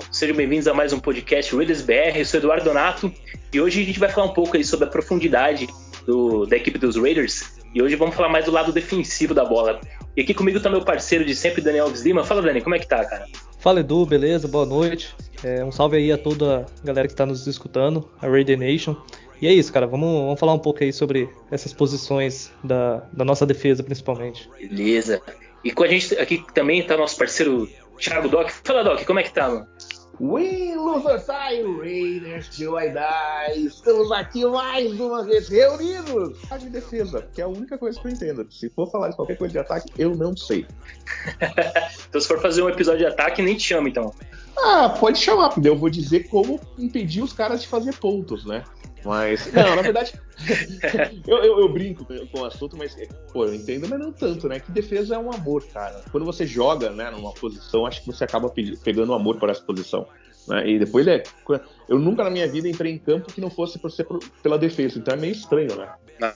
Pessoal, sejam bem-vindos a mais um podcast Raiders BR. Eu sou Eduardo Donato e hoje a gente vai falar um pouco aí sobre a profundidade do, da equipe dos Raiders e hoje vamos falar mais do lado defensivo da bola. E aqui comigo tá meu parceiro de sempre, Daniel Alves Lima. Fala, Dani, como é que tá, cara? Fala, Edu, beleza? Boa noite. É, um salve aí a toda a galera que tá nos escutando, a Raider Nation. E é isso, cara. Vamos, vamos falar um pouco aí sobre essas posições da, da nossa defesa, principalmente. Beleza. E com a gente aqui também tá nosso parceiro Thiago Doc. Fala, Doc, como é que tá, mano? We Loser Time Raiders to I Die. Estamos aqui mais uma vez reunidos. A de defesa, que é a única coisa que eu entendo. Se for falar de qualquer coisa de ataque, eu não sei. então, se for fazer um episódio de ataque, nem te chama, então. Ah, pode chamar, eu vou dizer como impedir os caras de fazer pontos, né? Mas, não, na verdade, eu, eu, eu, brinco com o assunto, mas, pô, eu entendo, mas não tanto, né? Que defesa é um amor, cara. Quando você joga, né, numa posição, acho que você acaba pegando amor por essa posição. Né? E depois é. Eu nunca na minha vida entrei em campo que não fosse por ser pela defesa, então é meio estranho, né?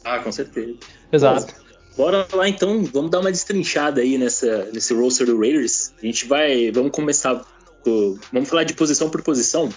Ah, com certeza. Exato. Bora lá então, vamos dar uma destrinchada aí nessa, nesse roster do Raiders. A gente vai. Vamos começar. Vamos falar de posição por posição.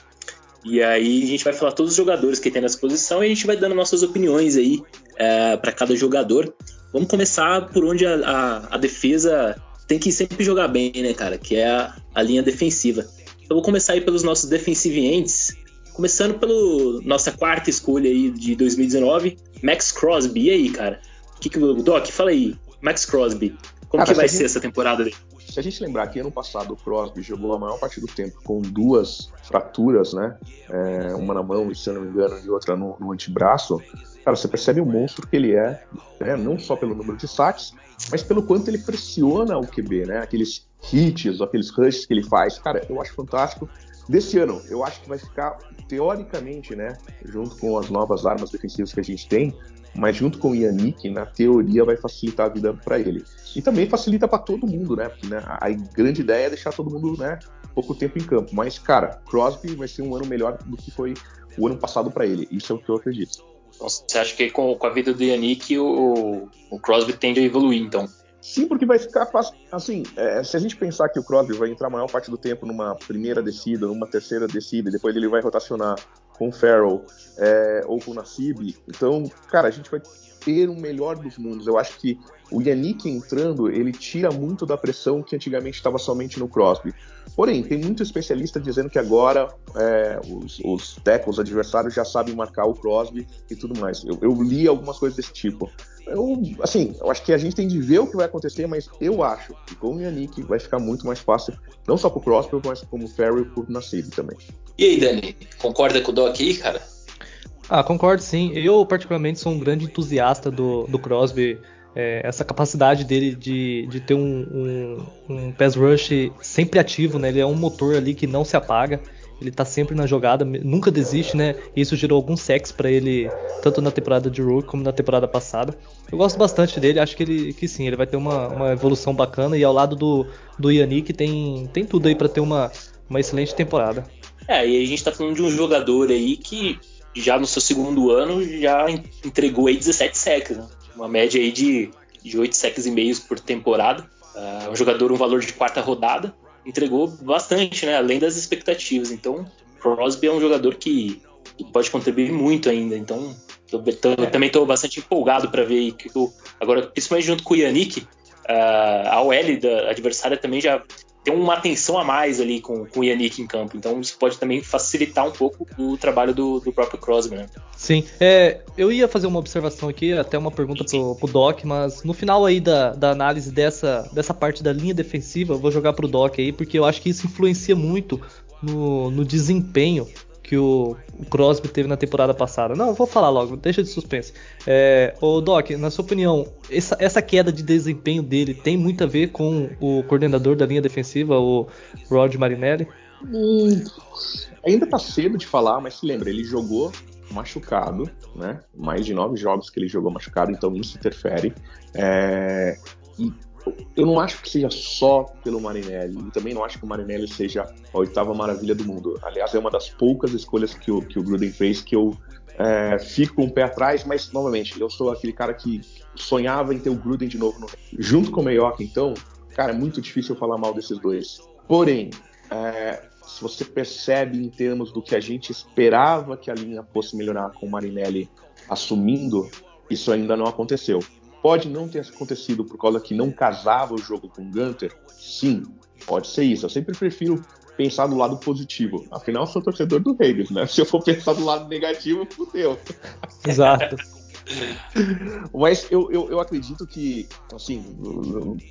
E aí a gente vai falar todos os jogadores que tem nessa posição e a gente vai dando nossas opiniões aí é, para cada jogador. Vamos começar por onde a, a, a, defesa tem que sempre jogar bem, né, cara? Que é a, a linha defensiva. Então vou começar aí pelos nossos defensive ends. Começando pela nossa quarta escolha aí de 2019, Max Crosby. E aí, cara? Que que, Doc, fala aí. Max Crosby. Como cara, que vai ser essa temporada dele? Se a gente lembrar que ano passado o Crosby jogou a maior parte do tempo com duas fraturas, né? É, uma na mão se eu não me engano, e outra no, no antebraço, cara, você percebe o monstro que ele é, né? não só pelo número de saques, mas pelo quanto ele pressiona o QB, né? Aqueles hits, aqueles rushes que ele faz. Cara, eu acho fantástico. Desse ano, eu acho que vai ficar, teoricamente, né? Junto com as novas armas defensivas que a gente tem, mas junto com o Yannick, na teoria, vai facilitar a vida para ele. E também facilita para todo mundo, né? Porque né, a grande ideia é deixar todo mundo, né? Pouco tempo em campo. Mas, cara, Crosby vai ser um ano melhor do que foi o ano passado para ele. Isso é o que eu acredito. Então, você acha que com, com a vida do Yannick, o, o Crosby tende a evoluir, então? Sim, porque vai ficar fácil. Assim, é, se a gente pensar que o Crosby vai entrar a maior parte do tempo numa primeira descida, numa terceira descida, e depois ele vai rotacionar com o Farrell é, ou com o Nassib, então, cara, a gente vai ter o melhor dos mundos. Eu acho que o Yannick entrando, ele tira muito da pressão que antigamente estava somente no Crosby. Porém, tem muito especialista dizendo que agora é, os, os tackles adversários já sabem marcar o Crosby e tudo mais. Eu, eu, li algumas coisas desse tipo. Eu, assim, eu acho que a gente tem de ver o que vai acontecer, mas eu acho que com o Yannick vai ficar muito mais fácil, não só para o Crosby, mas como o Ferry e para o Nassib também. E aí, Dani, concorda com o Doc aí, cara? Ah, concordo sim. Eu, particularmente, sou um grande entusiasta do, do Crosby. É, essa capacidade dele de, de ter um, um, um pass rush sempre ativo, né? Ele é um motor ali que não se apaga. Ele tá sempre na jogada, nunca desiste, né? Isso gerou alguns sacks para ele, tanto na temporada de Rook como na temporada passada. Eu gosto bastante dele, acho que ele que sim, ele vai ter uma, uma evolução bacana e ao lado do, do Yannick tem, tem tudo aí para ter uma, uma excelente temporada. É, e a gente tá falando de um jogador aí que já no seu segundo ano já entregou aí 17 sacks, né? Uma média aí de, de 8 sacks e meios por temporada. Uh, um jogador um valor de quarta rodada, entregou bastante, né? Além das expectativas. Então, Crosby é um jogador que, que pode contribuir muito ainda. Então, eu, eu é. também estou bastante empolgado para ver que agora, principalmente junto com o Yannick, uh, a OL da adversária também já tem uma atenção a mais ali com, com o Yannick em campo. Então isso pode também facilitar um pouco o trabalho do, do próprio Crosby, né? Sim. É, eu ia fazer uma observação aqui, até uma pergunta pro, pro Doc, mas no final aí da, da análise dessa, dessa parte da linha defensiva, eu vou jogar pro Doc aí, porque eu acho que isso influencia muito no, no desempenho que o, Crosby teve na temporada passada. Não, vou falar logo, deixa de suspense. É, ô Doc, na sua opinião, essa, essa, queda de desempenho dele tem muito a ver com o coordenador da linha defensiva, o Rod Marinelli? Hum, ainda tá cedo de falar, mas se lembra, ele jogou machucado, né? Mais de nove jogos que ele jogou machucado, então isso interfere. É, e eu não acho que seja só pelo Marinelli, e também não acho que o Marinelli seja a oitava maravilha do mundo. Aliás, é uma das poucas escolhas que o, que o Gruden fez que eu é, fico um pé atrás, mas novamente, eu sou aquele cara que sonhava em ter o Gruden de novo no junto com o Mayock, então, cara, é muito difícil eu falar mal desses dois. Porém, é, se você percebe em termos do que a gente esperava que a linha fosse melhorar com o Marinelli assumindo, isso ainda não aconteceu. Pode não ter acontecido por causa que não casava o jogo com o Gunter? Sim, pode ser isso. Eu sempre prefiro pensar do lado positivo. Afinal, eu sou torcedor do Raiders, né? Se eu for pensar do lado negativo, fudeu. Exato. Mas eu, eu, eu, acredito que, assim,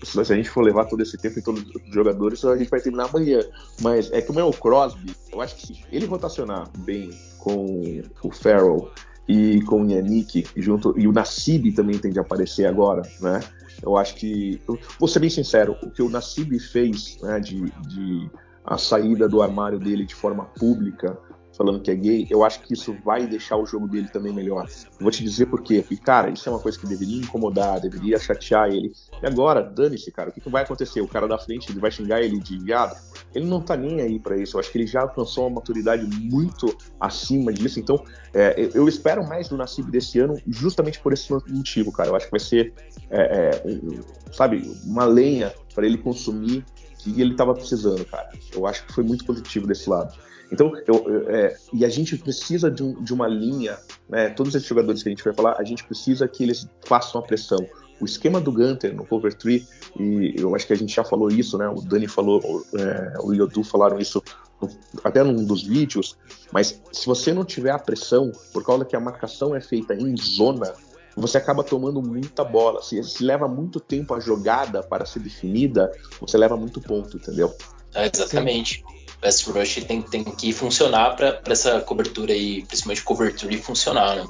se a gente for levar todo esse tempo em todos os jogadores, a gente vai terminar amanhã. Mas é que o meu Crosby, eu acho que se ele rotacionar bem com o Farrell e com o Yannick junto, e o Nassib também tem de aparecer agora, né? Eu acho que, vou ser bem sincero, o que o Nassib fez, né, de, de a saída do armário dele de forma pública, falando que é gay, eu acho que isso vai deixar o jogo dele também melhor. Vou te dizer por quê. Porque, cara, isso é uma coisa que deveria incomodar, deveria chatear ele. E agora, dane-se, cara, o que, que vai acontecer? O cara da frente ele vai xingar ele de viado? Ele não tá nem aí para isso. Eu acho que ele já alcançou uma maturidade muito acima disso. Então, é, eu espero mais do Nassib desse ano justamente por esse motivo, cara. Eu acho que vai ser, é, é, sabe, uma lenha para ele consumir que ele estava precisando, cara. Eu acho que foi muito positivo desse lado. Então, eu, é, e a gente precisa de, um, de, uma linha, né? Todos esses jogadores que a gente vai falar, a gente precisa que eles façam a pressão. O esquema do Gunter no Cover 3, e eu acho que a gente já falou isso, né? O Dani falou, é, o Yodu falaram isso no, até num dos vídeos, mas se você não tiver a pressão, por causa que a marcação é feita em zona, você acaba tomando muita bola. Se, se leva muito tempo a jogada para ser definida, você leva muito ponto, entendeu? É, exatamente. Sim pass rush tem, tem que funcionar para essa cobertura aí, principalmente cobertura, funcionar, né?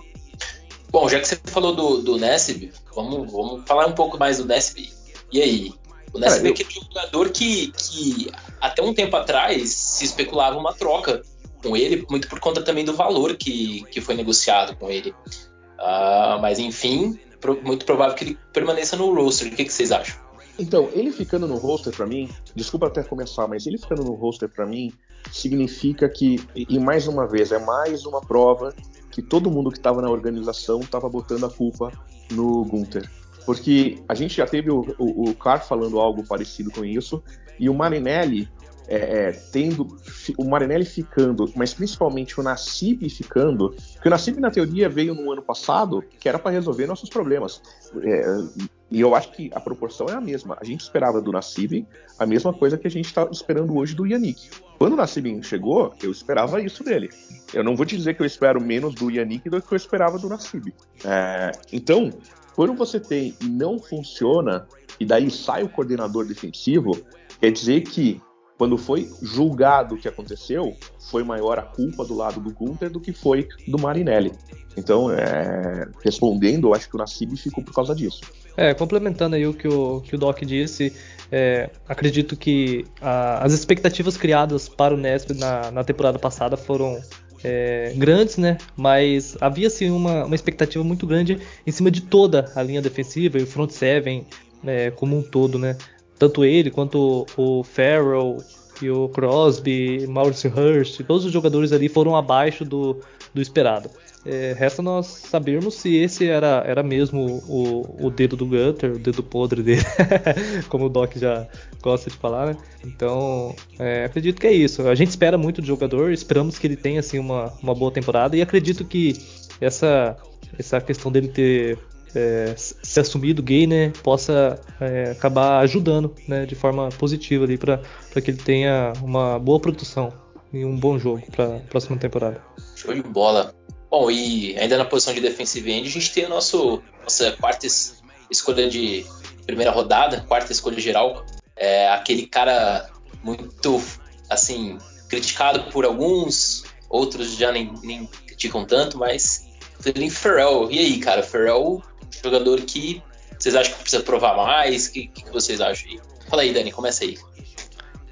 Bom, já que você falou do, do Nesb, vamos, vamos falar um pouco mais do Nesb. E aí? O Nesb é, eu... aquele jogador que, que até um tempo atrás se especulava uma troca com ele, muito por conta também do valor que, que foi negociado com ele. Uh, mas enfim, muito provável que ele permaneça no roster. O que, que vocês acham? Então, ele ficando no roster para mim, desculpa até começar, mas ele ficando no roster para mim significa que, e mais uma vez, é mais uma prova que todo mundo que estava na organização estava botando a culpa no Gunther. Porque a gente já teve o, o, o Carr falando algo parecido com isso, e o Marinelli é, é, tendo o Marinelli ficando, mas principalmente o Nassib ficando, porque o Nassib na teoria veio no ano passado que era para resolver nossos problemas. É, e eu acho que a proporção é a mesma. A gente esperava do Nassib a mesma coisa que a gente está esperando hoje do Yannick. Quando o Nassib chegou, eu esperava isso dele. Eu não vou te dizer que eu espero menos do Yannick do que eu esperava do Nassib. É, então, quando você tem e não funciona, e daí sai o coordenador defensivo, quer dizer que quando foi julgado o que aconteceu, foi maior a culpa do lado do Gunter do que foi do Marinelli. Então, é, respondendo, eu acho que o Nassib ficou por causa disso. É, complementando aí o que o, que o Doc disse, é, acredito que a, as expectativas criadas para o Nesp na, na temporada passada foram é, grandes, né? Mas havia sim uma, uma expectativa muito grande em cima de toda a linha defensiva e o front seven é, como um todo, né? Tanto ele quanto o Farrell e o Crosby, Maurice Hurst, todos os jogadores ali foram abaixo do, do esperado. É, resta nós sabermos se esse era, era mesmo o, o dedo do Gunter, o dedo podre dele, como o Doc já gosta de falar, né? Então, é, acredito que é isso. A gente espera muito do jogador, esperamos que ele tenha assim, uma, uma boa temporada e acredito que essa, essa questão dele ter é, se assumido gay, né, possa é, acabar ajudando, né, de forma positiva ali para que ele tenha uma boa produção e um bom jogo para próxima temporada. Show de bola. Bom, e ainda na posição de defensive end, a gente tem a nosso, nossa quarta escolha de primeira rodada, quarta escolha geral. É aquele cara muito, assim, criticado por alguns, outros já nem, nem criticam tanto, mas Clelin Ferrell. E aí, cara, Ferrell jogador que vocês acham que precisa provar mais? O que, que, vocês acham aí? Fala aí, Dani, começa aí.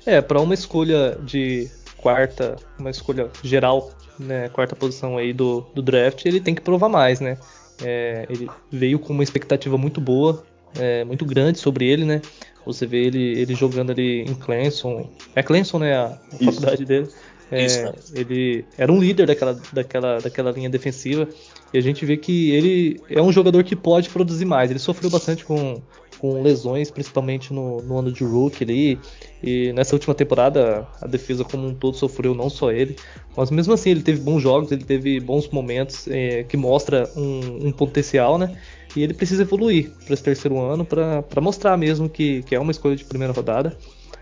É, para uma escolha de quarta, uma escolha geral, né, quarta posição aí do, do draft, ele tem que provar mais, né? É, ele veio com uma expectativa muito boa, é, muito grande sobre ele, né? Você vê ele, ele jogando ali em Clemson. É Clemson, né? A, a faculdade dele. É, ele era um líder daquela, daquela, daquela linha defensiva. E a gente vê que ele é um jogador que pode produzir mais. Ele sofreu bastante com, com lesões, principalmente no, no ano de rookie ali. E nessa última temporada a defesa como um todo sofreu, não só ele. Mas mesmo assim ele teve bons jogos, ele teve bons momentos é, que mostra um, um, potencial, né? E ele precisa evoluir para esse terceiro ano para mostrar mesmo que, que é uma escolha de primeira rodada.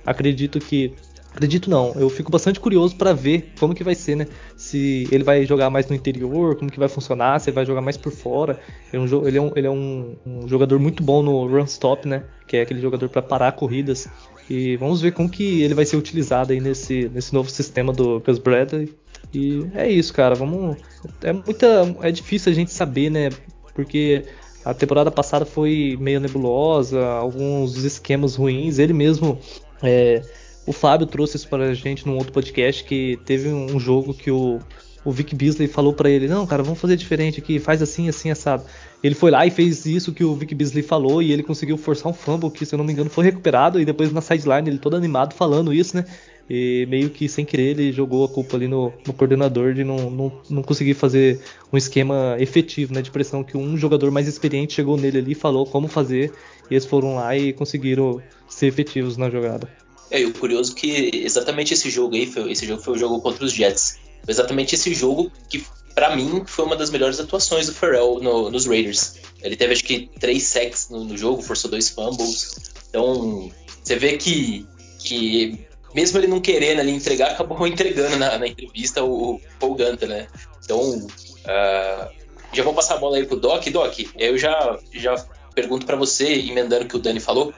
Acredito que Acredito não, eu fico bastante curioso para ver como que vai ser, né? Se ele vai jogar mais no interior, como que vai funcionar, se ele vai jogar mais por fora. Ele é um, ele é um, ele é um, um jogador muito bom no run stop, né? Que é aquele jogador para parar corridas. E vamos ver como que ele vai ser utilizado aí nesse, nesse novo sistema do Gus Bradley. E é isso, cara. Vamos. É muita. É difícil a gente saber, né? Porque a temporada passada foi meio nebulosa, alguns esquemas ruins. Ele mesmo. É, o Fábio trouxe isso para a gente num outro podcast que teve um jogo que o, o Vic Beasley falou para ele: Não, cara, vamos fazer diferente aqui, faz assim, assim, assado. Ele foi lá e fez isso que o Vic Beasley falou e ele conseguiu forçar um fumble que, se eu não me engano, foi recuperado. E depois na sideline ele todo animado falando isso, né? E meio que sem querer ele jogou a culpa ali no, no coordenador de não, não, não, conseguir fazer um esquema efetivo né, de pressão. Que um jogador mais experiente chegou nele ali e falou como fazer. E eles foram lá e conseguiram ser efetivos na jogada. É, e o curioso é que exatamente esse jogo aí, foi, esse jogo foi o jogo contra os Jets. Foi exatamente esse jogo que, para mim, foi uma das melhores atuações do Pharrell no, nos Raiders. Ele teve acho que três sacks no, no, jogo, forçou dois fumbles. Então, você vê que, que mesmo ele não querendo ali entregar, acabou entregando na, na entrevista o, o Paul Gunter, né? Então, uh, já vou passar a bola aí pro Doc. Doc, eu já, já pergunto para você, emendando o que o Dani falou,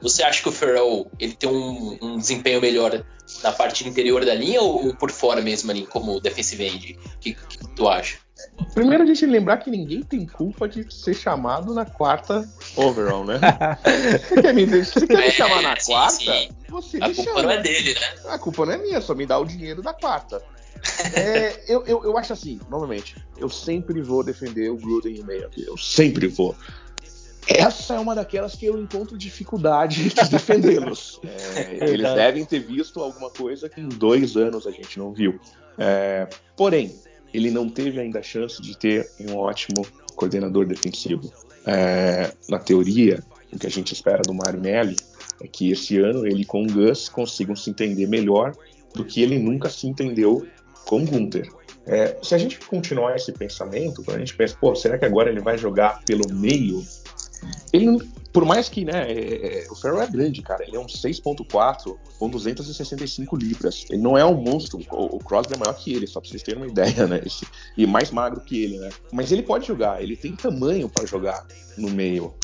você acha que o Ferrell ele tem um, um, desempenho melhor na parte interior da linha ou, por fora mesmo ali, como defensive end? O que, que, tu acha? Primeiro a gente lembrar que ninguém tem culpa de ser chamado na quarta overall, né? você quer me, você quer me é, chamar na sim, quarta? Sim. Você a culpa chama. não é dele, né? A culpa não é minha, só me dá o dinheiro da quarta. é, eu, eu, eu acho assim, novamente, eu sempre vou defender o Gruden no meio aqui. Eu sempre vou essa é uma daquelas que eu encontro dificuldade de defendê-los. É, eles devem ter visto alguma coisa que em dois anos a gente não viu. É, porém, ele não teve ainda a chance de ter um ótimo coordenador defensivo. É, na teoria, o que a gente espera do Marinelli é que esse ano ele com o Gus consigam se entender melhor do que ele nunca se entendeu com o Gunter. É, se a gente continuar esse pensamento, quando a gente pensa, pô, será que agora ele vai jogar pelo meio ele, por mais que, né, é, é, o Ferro é grande, cara. Ele é um 6.4 com 265 libras. Ele não é um monstro. O, o Crosby é maior que ele, só pra vocês terem uma ideia, né? Esse, e mais magro que ele, né? Mas ele pode jogar, ele tem tamanho para jogar no meio.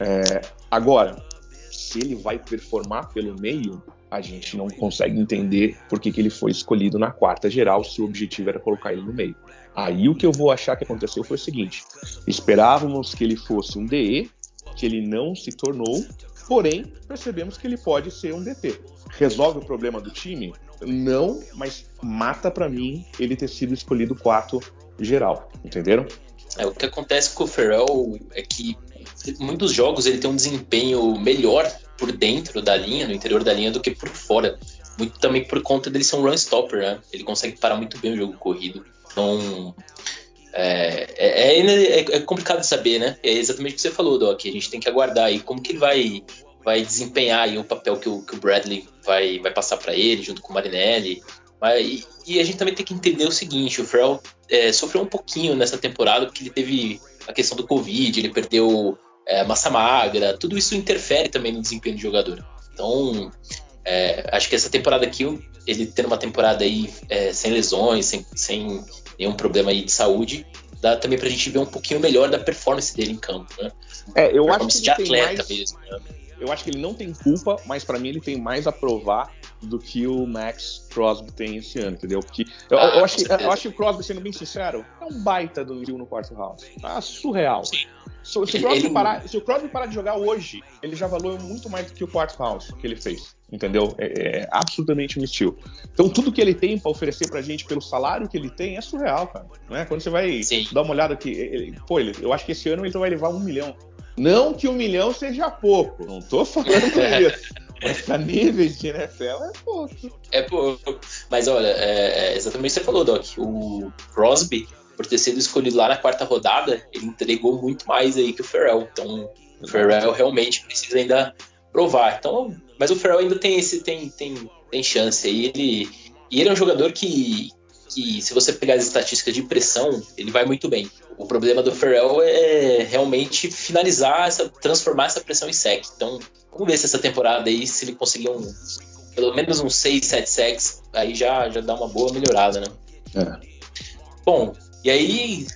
É, agora, se ele vai performar pelo meio, a gente não consegue entender por que, que ele foi escolhido na quarta geral se o objetivo era colocar ele no meio. Aí o que eu vou achar que aconteceu foi o seguinte: esperávamos que ele fosse um DE, que ele não se tornou, porém percebemos que ele pode ser um DT. Resolve o problema do time? Não, mas mata para mim ele ter sido escolhido quarto geral, entenderam? É, o que acontece com o Ferrell é que muitos jogos ele tem um desempenho melhor por dentro da linha, no interior da linha, do que por fora. Muito também por conta dele ser um run stopper, né? Ele consegue parar muito bem o jogo corrido. Então, é, é, é, é, complicado de saber, né? É exatamente o que você falou, Doc. A gente tem que aguardar aí como que ele vai, vai desempenhar aí o papel que o, que o Bradley vai, vai passar para ele, junto com o Marinelli. Mas, e, e, a gente também tem que entender o seguinte: o Ferrell é, sofreu um pouquinho nessa temporada porque ele teve a questão do Covid, ele perdeu é, massa magra, tudo isso interfere também no desempenho do jogador. Então, é, acho que essa temporada aqui, ele tendo uma temporada aí é, sem lesões, sem, sem nenhum problema aí de saúde, dá também pra gente ver um pouquinho melhor da performance dele em campo, né? É, eu acho que de atleta mais... mesmo. Né? Eu acho que ele não tem culpa, mas para mim ele tem mais a provar do que o Max Crosby tem esse ano, entendeu? Porque eu, ah, eu, acho, que, eu acho que o Crosby, sendo bem sincero, é um baita do Rio no quarto round. Tá surreal. Sim. Se, se, o Crosby parar, se o Crosby parar de jogar hoje, ele já valeu muito mais do que o quarto round que ele fez entendeu? É, é, absolutamente um estilo. Então tudo que ele tem para oferecer pra gente pelo salário que ele tem é surreal, cara. Né? Quando você vai Sim. dar uma olhada aqui, ele, pô, ele, eu acho que esse ano ele vai levar um milhão. Não que um milhão seja pouco, não tô falando isso. Mas pra níveis de NFL é pouco. É pouco. Mas olha, é, é exatamente o que você falou, Doc. O Crosby, por ter sido escolhido lá na quarta rodada, ele entregou muito mais aí que o Ferrell. Então, O Ferrell realmente precisa ainda provar. Então, mas o Ferrell ainda tem esse tem, tem, tem chance aí. Ele, e ele é um jogador que, que, se você pegar as estatísticas de pressão, ele vai muito bem. O problema do Ferrell é realmente finalizar, essa, transformar essa pressão em sec. Então, vamos ver se essa temporada aí, se ele conseguir um, pelo menos uns 6, 7 secs, aí já, já dá uma boa melhorada, né? É. Bom, e aí,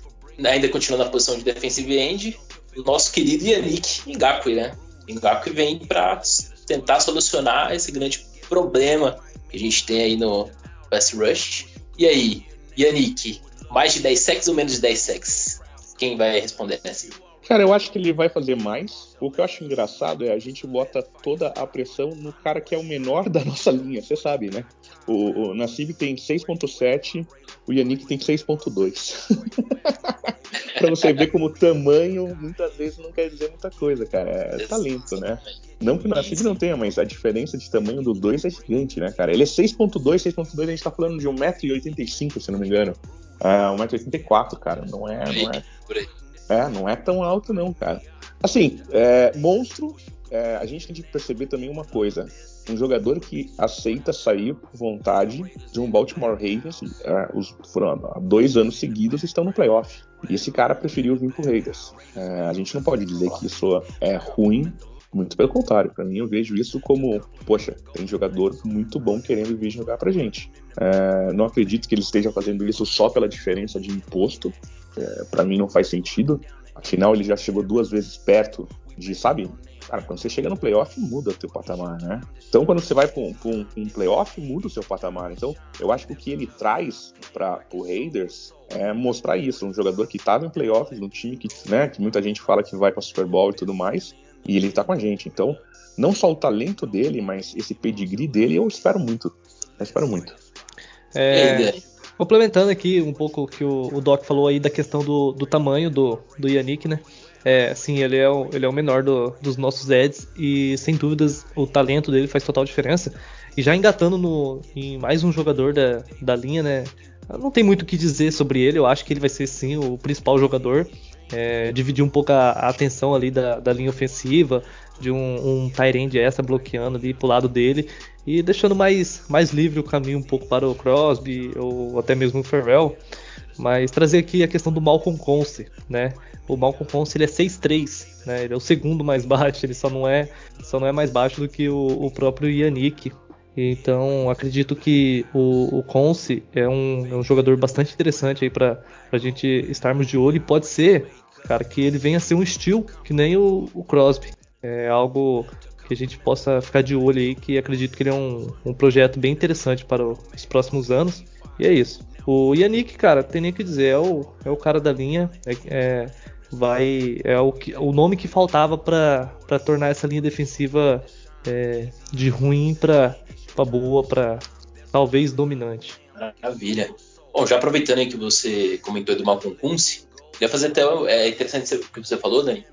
ainda continuando na posição de defensive end, o nosso querido Yannick Ngakwe, né? Ngakwe vem para tentar solucionar esse grande problema que a gente tem aí no pass rush. E aí, Yannick, mais de 10 sacks ou menos de 10 sacks? Quem vai responder nessa? Cara, eu acho que ele vai fazer mais. O que eu acho engraçado é a gente bota toda a pressão no cara que é o menor da nossa linha, você sabe, né? O, o Nassib tem 6.7, o Yannick tem 6.2. pra você ver como tamanho muitas vezes não quer dizer muita coisa, cara. É talento, né? Não que o não tenha, mas a diferença de tamanho dos dois é gigante, né, cara? Ele é 6.2, 6.2, a gente tá falando de 1,85m, se não me engano. É, 1,84m, cara. Não é, não é. É, não é tão alto, não, cara. Assim, é, monstro, é, a gente tem que perceber também uma coisa. Um jogador que aceita sair por vontade de um Baltimore Ravens, é, os, foram dois anos seguidos, estão no playoff. E esse cara preferiu vir pro Raiders. É, a gente não pode dizer que isso é ruim, muito pelo contrário, para mim eu vejo isso como, poxa, tem jogador muito bom querendo vir jogar pra gente. É, não acredito que ele esteja fazendo isso só pela diferença de imposto. É, para mim não faz sentido. Afinal, ele já chegou duas vezes perto de, sabe? Cara, quando você chega no playoff, muda o teu patamar, né? Então, quando você vai para um, um, um, playoff, muda o seu patamar. Então, eu acho que o que ele traz para o Raiders é mostrar isso. Um jogador que estava em playoffs, um time que, né, que muita gente fala que vai para Super Bowl e tudo mais, e ele está com a gente. Então, não só o talento dele, mas esse pedigree dele, eu espero muito. Eu espero muito. É, complementando aqui um pouco o que o, o, Doc falou aí da questão do, do tamanho do, do Yannick, né? É, sim, ele é o, ele é o menor do, dos nossos Eds e sem dúvidas o talento dele faz total diferença. E já engatando no, em mais um jogador da, da linha, né? Não tem muito o que dizer sobre ele, eu acho que ele vai ser sim o principal jogador é, dividir um pouco a, a, atenção ali da, da linha ofensiva, de um, um Tyrande essa bloqueando ali pro lado dele e deixando mais, mais livre o caminho um pouco para o Crosby ou até mesmo o Ferrell. Mas trazer aqui a questão do Malcolm Conce, né? O Malcolm Conce ele é 6'3", né? Ele é o segundo mais baixo, ele só não é, só não é mais baixo do que o, o próprio Yannick. Então acredito que o, o Conce é um, é um jogador bastante interessante aí para a gente estarmos de olho e pode ser cara, que ele venha a ser um estilo que nem o, o Crosby. É algo que a gente possa ficar de olho aí, que acredito que ele é um, um projeto bem interessante para os próximos anos. E é isso. O Yannick, cara, tem nem o que dizer, é o, é o cara da linha, é, é vai é o, que, o nome que faltava para tornar essa linha defensiva é, de ruim para boa, para talvez dominante. Maravilha. Bom, já aproveitando aí que você comentou do Malcolm Kunze, Queria fazer até. É interessante o que você falou, Dani,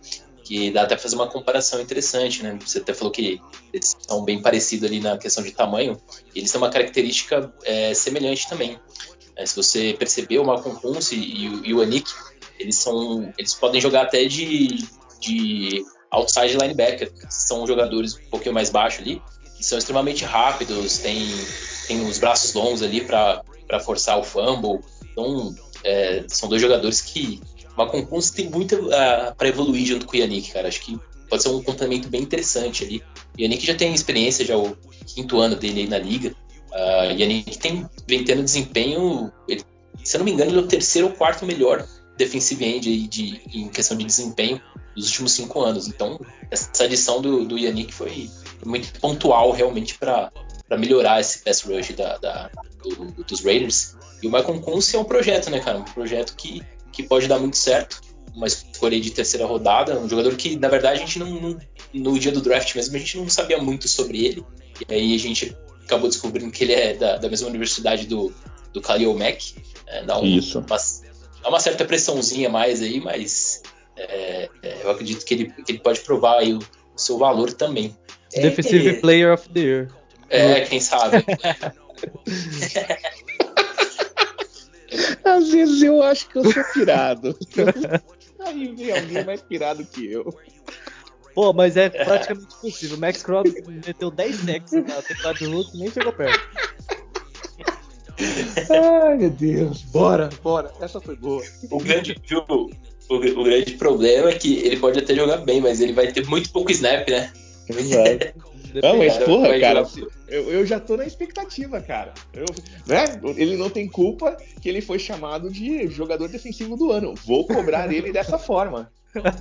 que dá até fazer uma comparação interessante, né? Você até falou que eles são bem parecidos ali na questão de tamanho, e eles têm uma característica é, semelhante também. É, se você percebeu, o Malcolm Kunze e, e, o Anik, eles são. Eles podem jogar até de, de outside linebacker, são jogadores um pouquinho mais baixos ali, e são extremamente rápidos, têm, têm os braços longos ali para forçar o fumble. Então, é, são dois jogadores que uma Concunce tem muito uh, ah, para evoluir junto com o Yannick, cara. Acho que pode ser um complemento bem interessante ali. O Yannick já tem experiência, já o quinto ano dele aí na liga. Uh, Yannick tem, vem tendo desempenho, ele, se eu não me engano, ele é o terceiro ou quarto melhor defensive end aí de, em questão de desempenho dos últimos cinco anos. Então, essa adição do, do Yannick foi muito pontual realmente para melhorar esse pass rush da, da do, dos Raiders. E o Michael Kunce é um projeto, né, cara? Um projeto que, que pode dar muito certo. Uma escolha de terceira rodada, um jogador que, na verdade, a gente não, não, no dia do draft mesmo, a gente não sabia muito sobre ele. E aí a gente acabou descobrindo que ele é da, da mesma universidade do, do Khalil Mack. É, dá um, Isso. Uma, dá uma certa pressãozinha mais aí, mas é, é, eu acredito que ele, que ele pode provar aí o, o seu valor também. Defensive é, Player of the Year. É, quem sabe. Às vezes eu acho que eu sou pirado. Aí vem alguém mais pirado que eu. Pô, mas é praticamente impossível. O Max Crosby meteu 10 sacks na temporada de luto e nem chegou perto. Ai, meu Deus. Bora, bora. Essa foi boa. O grande, viu, o, o, grande problema é que ele pode até jogar bem, mas ele vai ter muito pouco snap, né? Exato. Não, mas porra, cara, eu, eu, já tô na expectativa, cara. Eu, né? Ele não tem culpa que ele foi chamado de jogador defensivo do ano. Vou cobrar ele dessa forma.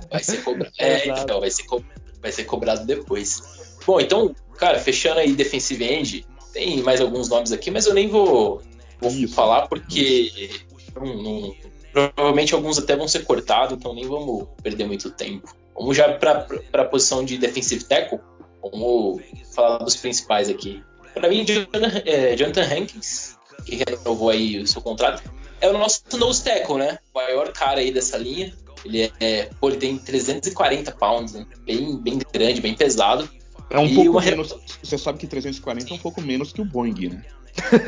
Vai ser cobrado. É, então, vai ser, co vai ser cobrado depois. Bom, então, cara, fechando aí Defensive End, tem mais alguns nomes aqui, mas eu nem vou, vou falar porque não, não, provavelmente alguns até vão ser cortados, então nem vamos perder muito tempo. Vamos já para a posição de defensive tackle. Vamos falar dos principais aqui. Para mim, Jonathan, é, Jonathan Hankins, que renovou aí o seu contrato, é o nosso nose tackle, né? O maior cara aí dessa linha. Ele é, pô, ele tem 340 pounds, né? bem, bem grande, bem pesado. É um e pouco uma... menos. Você sabe que 340 é um pouco menos que o Boeing, né?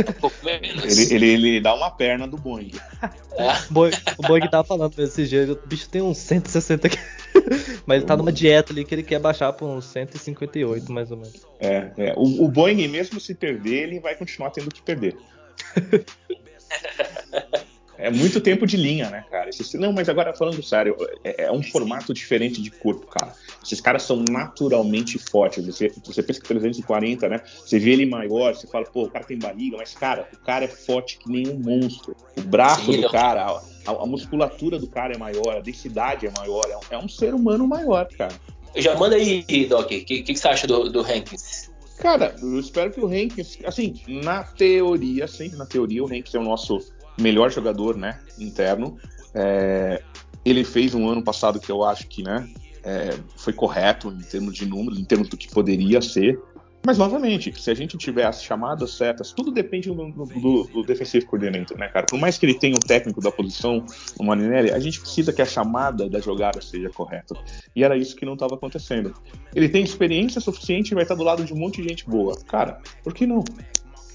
Um pouco menos. Ele, ele, ele dá uma perna do Boeing. É. O Boeing tava falando desse jeito. O bicho tem uns 160 aqui. Mas ele tá numa dieta ali que ele quer baixar pra uns 158, mais ou menos. É, é. O, o Boeing, mesmo se perder, ele vai continuar tendo que perder. É muito tempo de linha, né, cara? Esses, não, mas agora falando sério, é, é, um formato diferente de corpo, cara. Esses caras são naturalmente fortes. Você, você pensa que 340, né? Você vê ele maior, você fala, pô, o cara tem barriga, mas, cara, o cara é forte que nem um monstro. O braço Sim, do cara, a, a, musculatura do cara é maior, a densidade é maior. É um, é um ser humano maior, cara. Já manda aí, Doc, o que, que, que, você acha do, do? Cara, eu espero que o Hankins, assim, na teoria, sempre na teoria, o Hankins é o nosso melhor jogador, né, interno. É, ele fez um ano passado que eu acho que, né, é, foi correto em termos de números, em termos do que poderia ser. Mas, novamente, se a gente tiver as chamadas certas, tudo depende do, do, do defensive coordinator, né, cara? Por mais que ele tenha um técnico da posição, o Marinelli, a gente precisa que a chamada da jogada seja correta. E era isso que não estava acontecendo. Ele tem experiência suficiente e vai estar do lado de um monte de gente boa. Cara, por que não?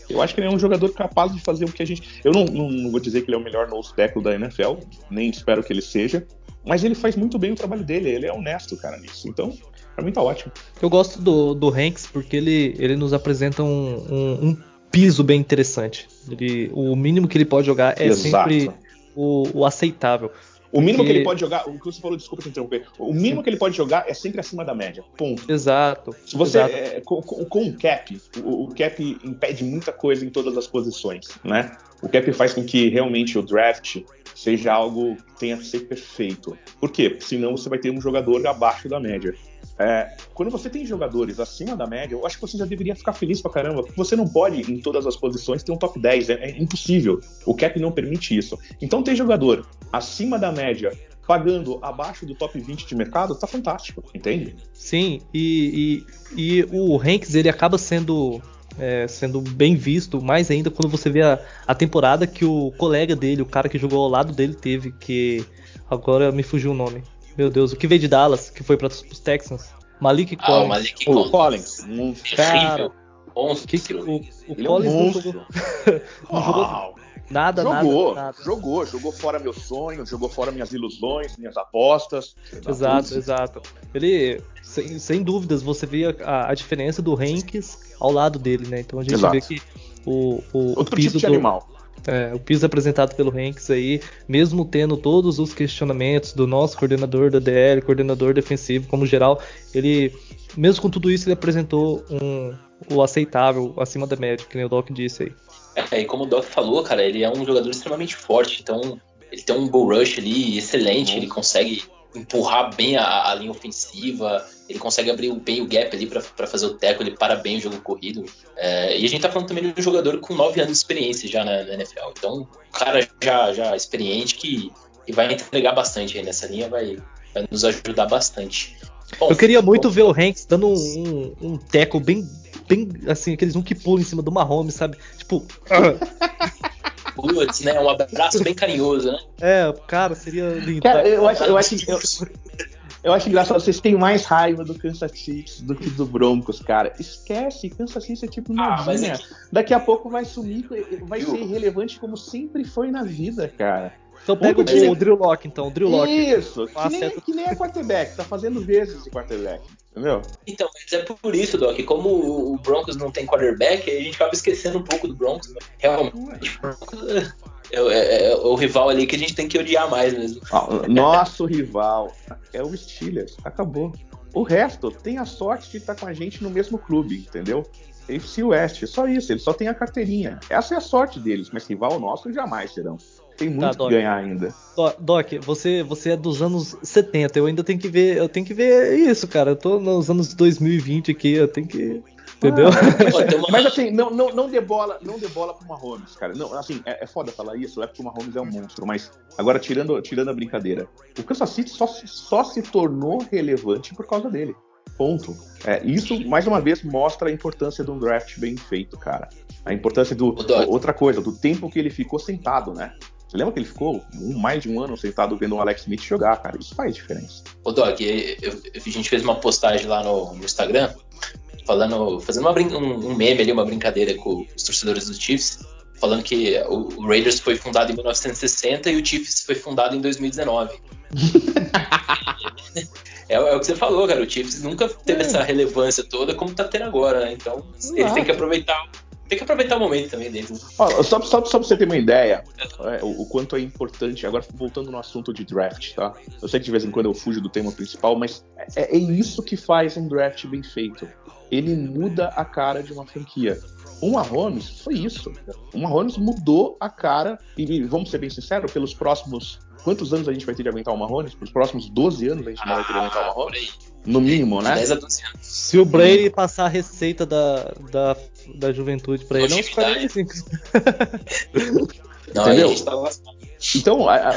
Eu acho que ele é um jogador capaz de fazer o que a gente. Eu não, não, não vou dizer que ele é o melhor nose tackle da NFL, nem espero que ele seja, mas ele faz muito bem o trabalho dele, ele é honesto, cara, nisso. Então, pra mim tá ótimo. Eu gosto do, do Hanks porque ele, ele nos apresenta um, um, um piso bem interessante. Ele, o mínimo que ele pode jogar é Exato. sempre o, o aceitável. O mínimo que ele pode jogar, o que você falou, desculpa te interromper, o mínimo Sim. que ele pode jogar é sempre acima da média. Ponto. Exato. Se você exato. É, com, com, o cap, o, o, cap impede muita coisa em todas as posições, né? O cap faz com que realmente o draft seja algo que tenha que ser perfeito. Por quê? Senão você vai ter um jogador abaixo da média. É, quando você tem jogadores acima da média, eu acho que você já deveria ficar feliz pra caramba, porque você não pode, em todas as posições, ter um top 10. É, é impossível. O cap não permite isso. Então, ter jogador acima da média pagando abaixo do top 20 de mercado, tá fantástico, entende? Sim, e, e, e o Hanks ele acaba sendo é, sendo bem visto, mais ainda quando você vê a, a, temporada que o colega dele, o cara que jogou ao lado dele, teve, que agora me fugiu o nome. Meu Deus, o que veio de Dallas, que foi para os Texans? Malik ah, Collins. Malik Collins. O Collins. Um cara, monstro. Que que, o, o Ele Collins é um não jogou, não jogou nada, jogou, nada, nada. Jogou, jogou fora meus sonhos, jogou fora minhas ilusões, minhas apostas. Exato, exato. Ele, sem, sem dúvidas, você vê a, a, diferença do Hanks ao lado dele, né? Então a gente exato. vê que o, o, Outro o piso tipo de do, animal. É, o piso apresentado pelo Hanks aí, mesmo tendo todos os questionamentos do nosso coordenador da DL, coordenador defensivo, como geral, ele, mesmo com tudo isso, ele apresentou um, o aceitável, acima da média, que nem o Doc disse aí. É, e como o Doc falou, cara, ele é um jogador extremamente forte, então ele tem um bull rush ali excelente, uhum. ele consegue empurrar bem a, a, linha ofensiva, ele consegue abrir bem o gap ali para fazer o teco, ele para bem o jogo corrido. É, e a gente tá falando também de um jogador com 9 anos de experiência já na, na NFL. Então, um cara já, já experiente que, que vai entregar bastante aí nessa linha, vai, vai nos ajudar bastante. Bom, Eu queria muito bom, ver o Hanks dando um, um, um teco bem, bem assim, aqueles um que pula em cima do Mahomes, sabe? Tipo. Putz, né? Um abraço bem carinhoso, né? É, cara, seria lindo. Cara, eu acho, eu acho que. Eu, Eu acho engraçado, vocês têm mais raiva do Kansas City do que do Broncos, cara. Esquece, Kansas City é tipo Ah, mas modinha. é que- Daqui a pouco vai sumir, vai ser irrelevante como sempre foi na vida, cara. Então pega o, o Drew Locke, então. O Drew Locke. Isso, que nem, que nem é quarterback, tá fazendo vezes de quarterback, entendeu? Então, mas é por isso, Doc, como o Broncos não tem quarterback, a gente acaba esquecendo um pouco do Broncos. né? Realmente, Broncos é, é- é o rival ali que a gente tem que odiar mais mesmo. Ó, Nosso rival é o Steelers, acabou. O resto tem a sorte de estar com a gente no mesmo clube, entendeu? AFC West, só isso, eles só têm a carteirinha. Essa é a sorte deles, mas rival nosso jamais serão. Tem muito que Doc. ganhar ainda. Do- Doc, você, você é dos anos 70. Eu ainda tenho que ver. Eu tenho que ver isso, cara. Eu tô nos anos 2020 aqui, eu tenho que. Entendeu? Uma- Mas assim, não, não, não dê bola, não dê bola pro Mahomes, cara. Não, assim, é, é foda falar isso, é porque o Mahomes é um monstro, mas agora tirando, tirando a brincadeira, o Kansas City só, se- só se tornou relevante por causa dele. Ponto. É, isso, mais uma vez, mostra a importância de um draft bem feito, cara. A importância do. Outra coisa, do tempo que ele ficou sentado, né? Você lembra que ele ficou um- mais de um ano sentado vendo o Alex Smith jogar, cara? Isso faz diferença. Ô Doc, eu- eu- a gente fez uma postagem lá no, no Instagram, falando, fazendo uma um, um meme ali, uma brincadeira com os torcedores do Chiefs, falando que o, o Raiders foi fundado em 1960 e o Chiefs foi fundado em 2019. é, é o que você falou, cara. O Chiefs nunca teve É. essa relevância toda como tá tendo agora, né? Então ele Exato. tem que aproveitar. Tem que aproveitar o momento também deles. né? Ó, só, só, só pra você ter uma ideia, é, o, o quanto é importante, agora voltando no assunto de draft, tá? Eu sei que de vez em quando eu fujo do tema principal, mas é, é isso que faz um draft bem feito. Ele muda a cara de uma franquia. O Mahomes foi isso. O Mahomes mudou a cara, e, vamos ser bem sinceros, pelos próximos. Quantos anos a gente vai ter de aguentar o Mahomes? Pelos próximos 12 anos a gente não vai ter de aguentar o Ah, por Mahomes? No mínimo, né? 10 a 12 anos. Se o Brady passar a receita da, da, da juventude pra ele, é uns Longevidade. 45. Não, Entendeu? tá. Então, a- a-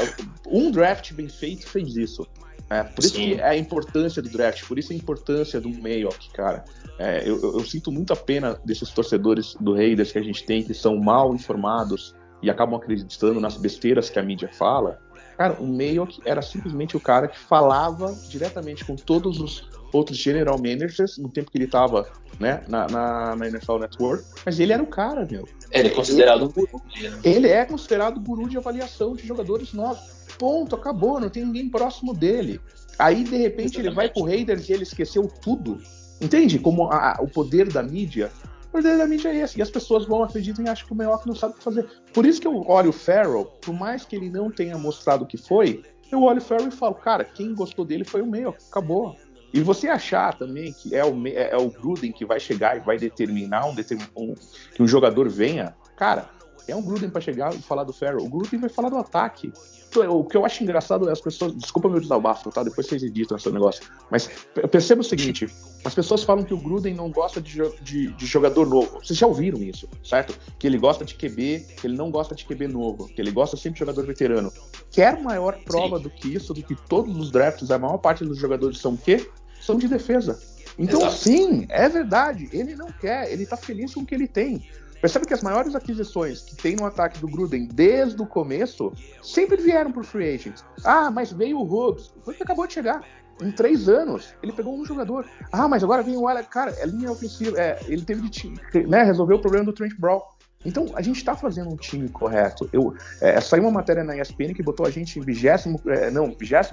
um draft bem feito fez isso. É, por isso Sim. que é a importância do draft, por isso a importância do Mayock, cara. É, eu, eu- eu sinto muita pena desses torcedores do Raiders que a gente tem, que são mal informados e acabam acreditando nas besteiras que a mídia fala. Cara, o Mayock era simplesmente o cara que falava diretamente com todos os outros general managers no tempo que ele estava né, na, na, na NFL Network, mas ele era o cara, meu. Ele é considerado um guru. Ele é considerado guru de avaliação de jogadores novos. Ponto, acabou, não tem ninguém próximo dele. Aí, de repente, ele vai pro Raiders e ele esqueceu tudo. Entende? Como a- a- o poder da mídia. Poder da mídia é esse. E as pessoas vão, acreditam e acham que o Mayock não sabe o que fazer. Por isso que eu olho o Farrell, por mais que ele não tenha mostrado o que foi, eu olho o Farrell e falo, cara, quem gostou dele foi o Mayock, acabou. E você achar também que é o, Me- é o Gruden que vai chegar e vai determinar um, um- que um jogador venha, cara, é um Gruden pra chegar e falar do Farrell. O Gruden vai falar do ataque. Então, O que eu acho engraçado é as pessoas. Desculpa meu desabafo, tá? Depois vocês editam esse negócio. Mas eu percebo o seguinte: as pessoas falam que o Gruden não gosta de, de- de jogador novo. Vocês já ouviram isso, certo? Que ele gosta de QB, que ele não gosta de QB novo, que ele gosta sempre de jogador veterano. Quer maior prova do que isso, do que todos os drafts, a maior parte dos jogadores são o quê? São de defesa. Então, Exato. sim, é verdade. Ele não quer, ele tá feliz com o que ele tem. Percebe que as maiores aquisições que tem no ataque do Gruden desde o começo sempre vieram por free agents. Ah, mas veio o Hughes. O Hughes acabou de chegar. Em três anos, ele pegou um jogador. Ah, mas agora vem o Alex. Cara, é linha ofensiva. É, ele teve de né, resolver o problema do Trent Brown. Então, a gente tá fazendo um time correto. Eu, é, saiu uma matéria na ESPN que botou a gente em vigésimo, é, não, 28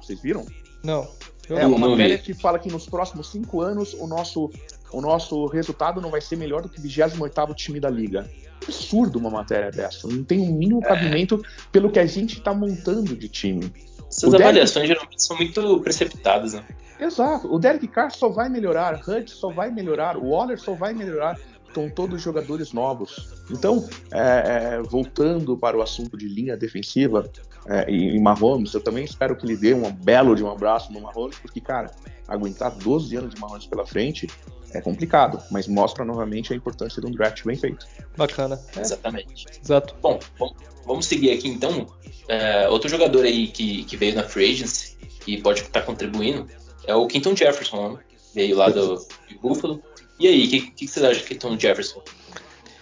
vocês viram? Não. Eu É uma não matéria vi. que fala que nos próximos cinco anos o nosso, o nosso resultado não vai ser melhor do que o 28 time da liga. Absurdo uma matéria dessa. Não tem o mínimo É. cabimento pelo que a gente está montando de time. Essas O Derek- avaliações geralmente são muito precipitadas, né? Exato. O Derek Carr só vai melhorar, Hud só vai melhorar, o Waller só vai melhorar. Estão todos jogadores novos. Então, é, é, voltando para o assunto de linha defensiva é, e, e Mahomes, eu também espero que ele dê um belo de um abraço no Mahomes, porque, cara, aguentar 12 anos de Mahomes pela frente é complicado, mas mostra novamente a importância de um draft bem feito. Bacana. É, Exatamente. exato. Bom, bom, vamos seguir aqui então. É, outro jogador aí que, que veio na Free Agency e pode estar contribuindo é o Quinton Jefferson, né? veio lá do de Buffalo. E aí, o que, que vocês acham do Quinton Jefferson?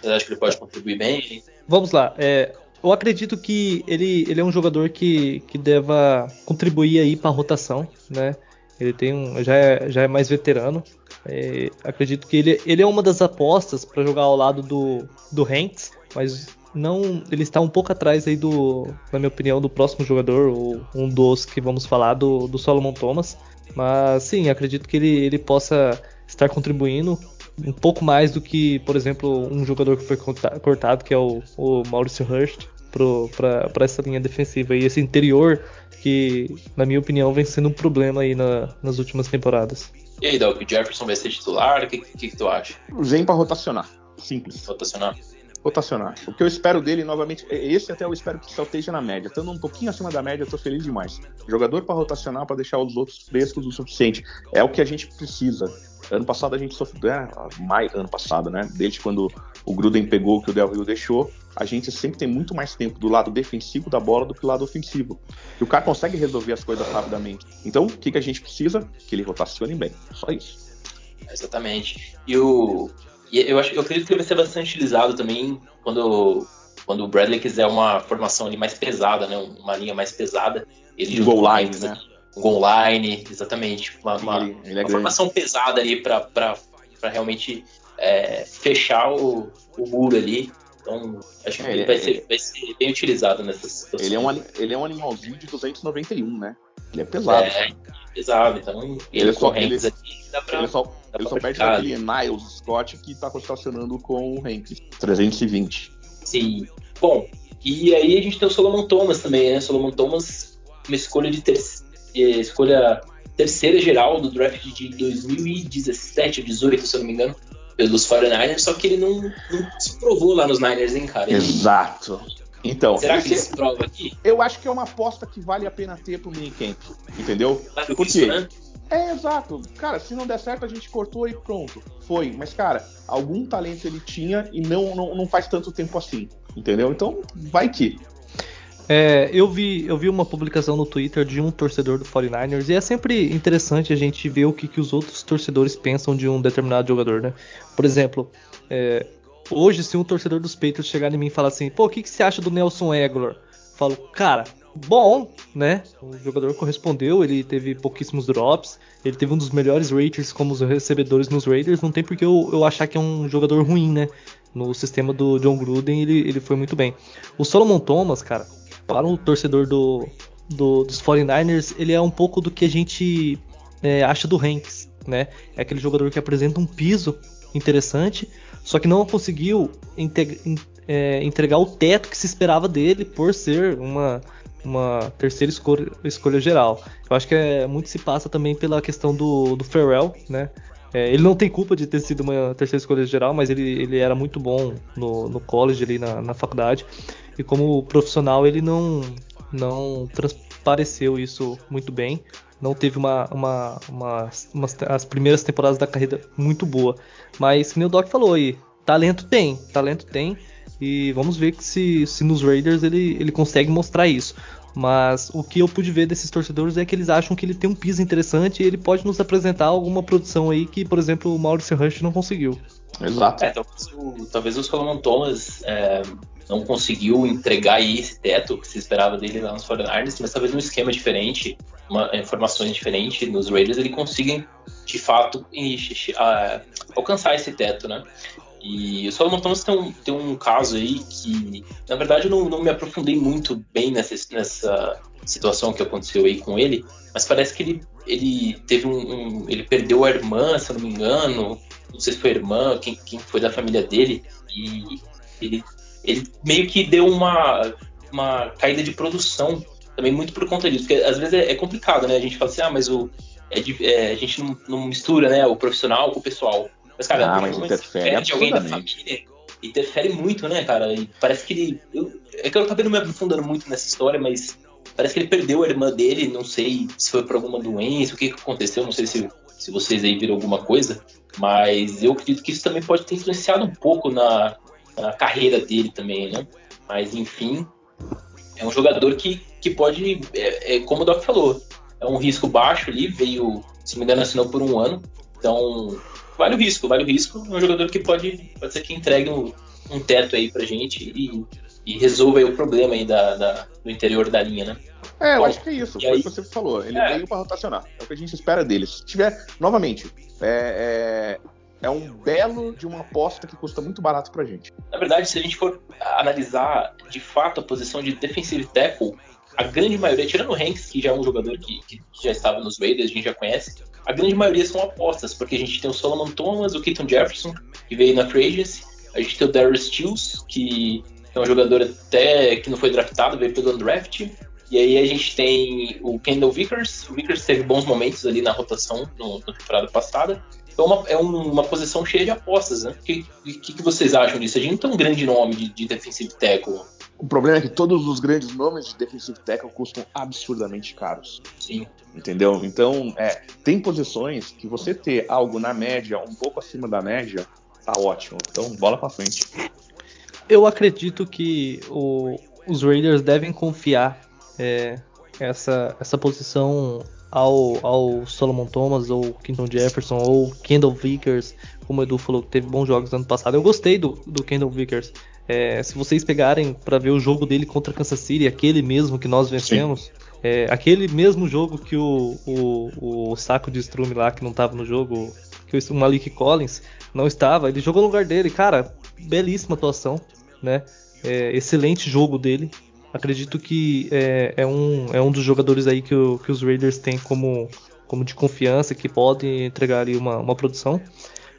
Vocês acham que ele pode contribuir bem? Vamos lá. é, eu acredito que ele, ele é um jogador que, que deva contribuir aí para a rotação, né? Ele tem um, já, é, já é mais veterano. É, acredito que ele, ele é uma das apostas para jogar ao lado do, do Hanks, mas não ele está um pouco atrás aí do, na minha opinião, do próximo jogador, ou um dos que vamos falar, do, do Solomon Thomas. Mas sim, acredito que ele, ele possa estar contribuindo um pouco mais do que, por exemplo, um jogador que foi cortado, que é o, o Maurício Hurst, para essa linha defensiva. E esse interior que, na minha opinião, vem sendo um problema aí na, nas últimas temporadas. E aí, Doc, o Jefferson vai ser titular? O que, que, que tu acha? Vem para rotacionar. Simples. Rotacionar? rotacionar. O que eu espero dele, novamente, é esse até eu espero que só esteja na média. Estando um pouquinho acima da média, eu tô feliz demais. Jogador para rotacionar, para deixar os outros frescos o suficiente. É o que a gente precisa. Ano passado a gente sofreu, é, mais ano passado, né? Desde quando o Gruden pegou o que o Del Rio deixou, a gente sempre tem muito mais tempo do lado defensivo da bola do que do lado ofensivo. E o cara consegue resolver as coisas rapidamente. Então, o que, que a gente precisa? Que ele rotacione bem. Só isso. Exatamente. E o, e eu acho eu acredito que ele vai ser bastante utilizado também quando, quando o Bradley quiser uma formação ali mais pesada, né? Uma linha mais pesada. Ele um goal line, né? Um goal line, exatamente. Uma, uma, é uma formação pesada ali para realmente é, fechar o, o muro ali. Então, acho que é, ele vai, ser, é vai, ser, bem utilizado nessas situações. Ele é, um, ele é um animalzinho de 291, né? Ele é pesado. É, pesado. Então, ele, ele só, ele, aqui, dá pra, ele só, dá ele só perde aquele Niles Scott que tá estacionando com o Hank. 320. Sim. Bom, e aí a gente tem o Solomon Thomas também, né? Solomon Thomas, uma escolha de ter, escolha terceira geral do draft de 2017 ou 18, se eu não me engano, pelos 49ers, só que ele não, não se provou lá nos Niners, hein, cara? Ele, Exato. Então, Será que ele se prova aqui? Eu acho que é uma aposta que vale a pena ter pro minicamp, entendeu? Claro Por quê? Né? É, exato. Cara, se não der certo, a gente cortou e pronto. Foi. Mas, cara, algum talento ele tinha e não, não, não faz tanto tempo assim. Entendeu? Então, vai que. É, eu, vi, eu vi uma publicação no Twitter de um torcedor do 49ers e é sempre interessante a gente ver o que, que os outros torcedores pensam de um determinado jogador, né? Por exemplo, é, hoje se um torcedor dos Patriots chegar em mim e falar assim, pô, o que, que você acha do Nelson Aguilar? falo, cara, bom, né? O jogador correspondeu, ele teve pouquíssimos drops, ele teve um dos melhores raters como os recebedores nos Raiders, não tem porque eu, eu achar que é um jogador ruim, né? No sistema do John Gruden ele, ele foi muito bem. O Solomon Thomas, cara, para o torcedor do, do, dos 49ers, ele é um pouco do que a gente é, acha do Hanks, né? É aquele jogador que apresenta um piso interessante, só que não conseguiu é, entregar o teto que se esperava dele por ser uma, uma terceira escolha, escolha geral. Eu acho que é, muito se passa também pela questão do, do Ferrell, né? É, ele não tem culpa de ter sido uma terceira escolha geral, mas ele, ele era muito bom no, no college ali na, na faculdade. E como profissional ele não, não transpareceu isso muito bem. Não teve uma, uma, uma, uma, as primeiras temporadas da carreira muito boa. Mas, como o Doc falou aí, talento tem, talento tem. E vamos ver se, se nos Raiders ele, ele consegue mostrar isso. Mas o que eu pude ver desses torcedores é que eles acham que ele tem um piso interessante e ele pode nos apresentar alguma produção aí que, por exemplo, o Mauricio Rush não conseguiu. Exato. É, talvez, o, talvez o Solomon Thomas é, não conseguiu entregar aí esse teto que se esperava dele lá nos 49ers, mas talvez um esquema diferente, uma, informações diferentes nos Raiders, ele consiga de fato alcançar esse teto, né? E o Solomon Thomas tem um, tem um caso aí que, na verdade, eu não, não me aprofundei muito bem nessa, nessa situação que aconteceu aí com ele, mas parece que ele, ele teve um, um, Ele perdeu a irmã, se eu não me engano, não sei se foi a irmã, quem, quem foi da família dele, e ele, ele meio que deu uma, uma caída de produção também muito por conta disso, porque às vezes é, é complicado, né? A gente fala assim, ah, mas o, é, é, a gente não, não mistura né, o profissional com o pessoal. Mas, cara, ah, mas interfere de alguém da família, interfere muito, né, cara? E parece que ele. Eu, é que eu acabei não me aprofundando muito nessa história, mas parece que ele perdeu a irmã dele, não sei se foi por alguma doença, o que, que aconteceu, não sei se, se vocês aí viram alguma coisa, mas eu acredito que isso também pode ter influenciado um pouco na, na carreira dele também, né? Mas enfim, é um jogador que, que pode, é, é, como o Doc falou, é um risco baixo ali, veio, se não me engano, assinou por um ano, então vale o risco, vale o risco. É um jogador que pode, pode ser que entregue um, um teto aí pra gente e, e resolva aí o problema aí da, da, do interior da linha, né? É, eu Bom, acho que é isso. Foi o que você falou. Ele é. veio para rotacionar. É o que a gente espera dele. Se tiver, novamente, é, é, é, um belo de uma aposta que custa muito barato pra gente. Na verdade, se a gente for analisar de fato a posição de defensive tackle, a grande maioria, tirando o Hanks, que já é um jogador que, que, já estava nos Raiders, a gente já conhece, a grande maioria são apostas, porque a gente tem o Solomon Thomas, o Keaton Jefferson, que veio na free agency, a gente tem o Darius Stills, que é um jogador até que não foi draftado, veio pelo draft, e aí a gente tem o Kendall Vickers. O Vickers teve bons momentos ali na rotação no, na temporada passada. Então uma, é um, uma posição cheia de apostas, né? O que, que, que, vocês acham disso? A gente não tem um grande nome de, de defensive tackle. O problema é que todos os grandes nomes de defensive tackle custam absurdamente caros. Sim. Entendeu? Então, é, tem posições que você ter algo na média, um pouco acima da média, tá ótimo. Então, bola para frente. Eu acredito que o, os Raiders devem confiar é, essa, essa posição ao, ao Solomon Thomas ou Quinton Jefferson ou Kendall Vickers, como o Edu falou que teve bons jogos ano passado. Eu gostei do, do Kendall Vickers. É, se vocês pegarem para ver o jogo dele contra Kansas City, aquele mesmo que nós vencemos, é, aquele mesmo jogo que o, o, o saco de estrume lá que não estava no jogo, que o Malik Collins não estava, ele jogou no lugar dele, cara, belíssima atuação, né? É, excelente jogo dele. Acredito que é, é, um, é um dos jogadores aí que, o, que os Raiders têm como, como de confiança, que podem entregar ali uma, uma produção.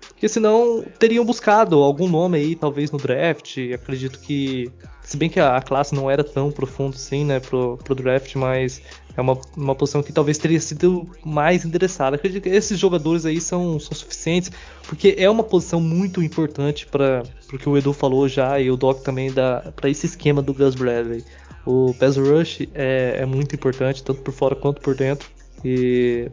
Porque senão teriam buscado algum nome aí, talvez no draft. Acredito que, se bem que a, a classe não era tão profunda assim, né, pro, pro draft, mas é uma, uma posição que talvez teria sido mais interessada. Acredito que esses jogadores aí são, são suficientes, porque é uma posição muito importante para o que o Edu falou já e o Doc também para esse esquema do Gus Bradley. O pass rush é, é, muito importante, tanto por fora quanto por dentro. E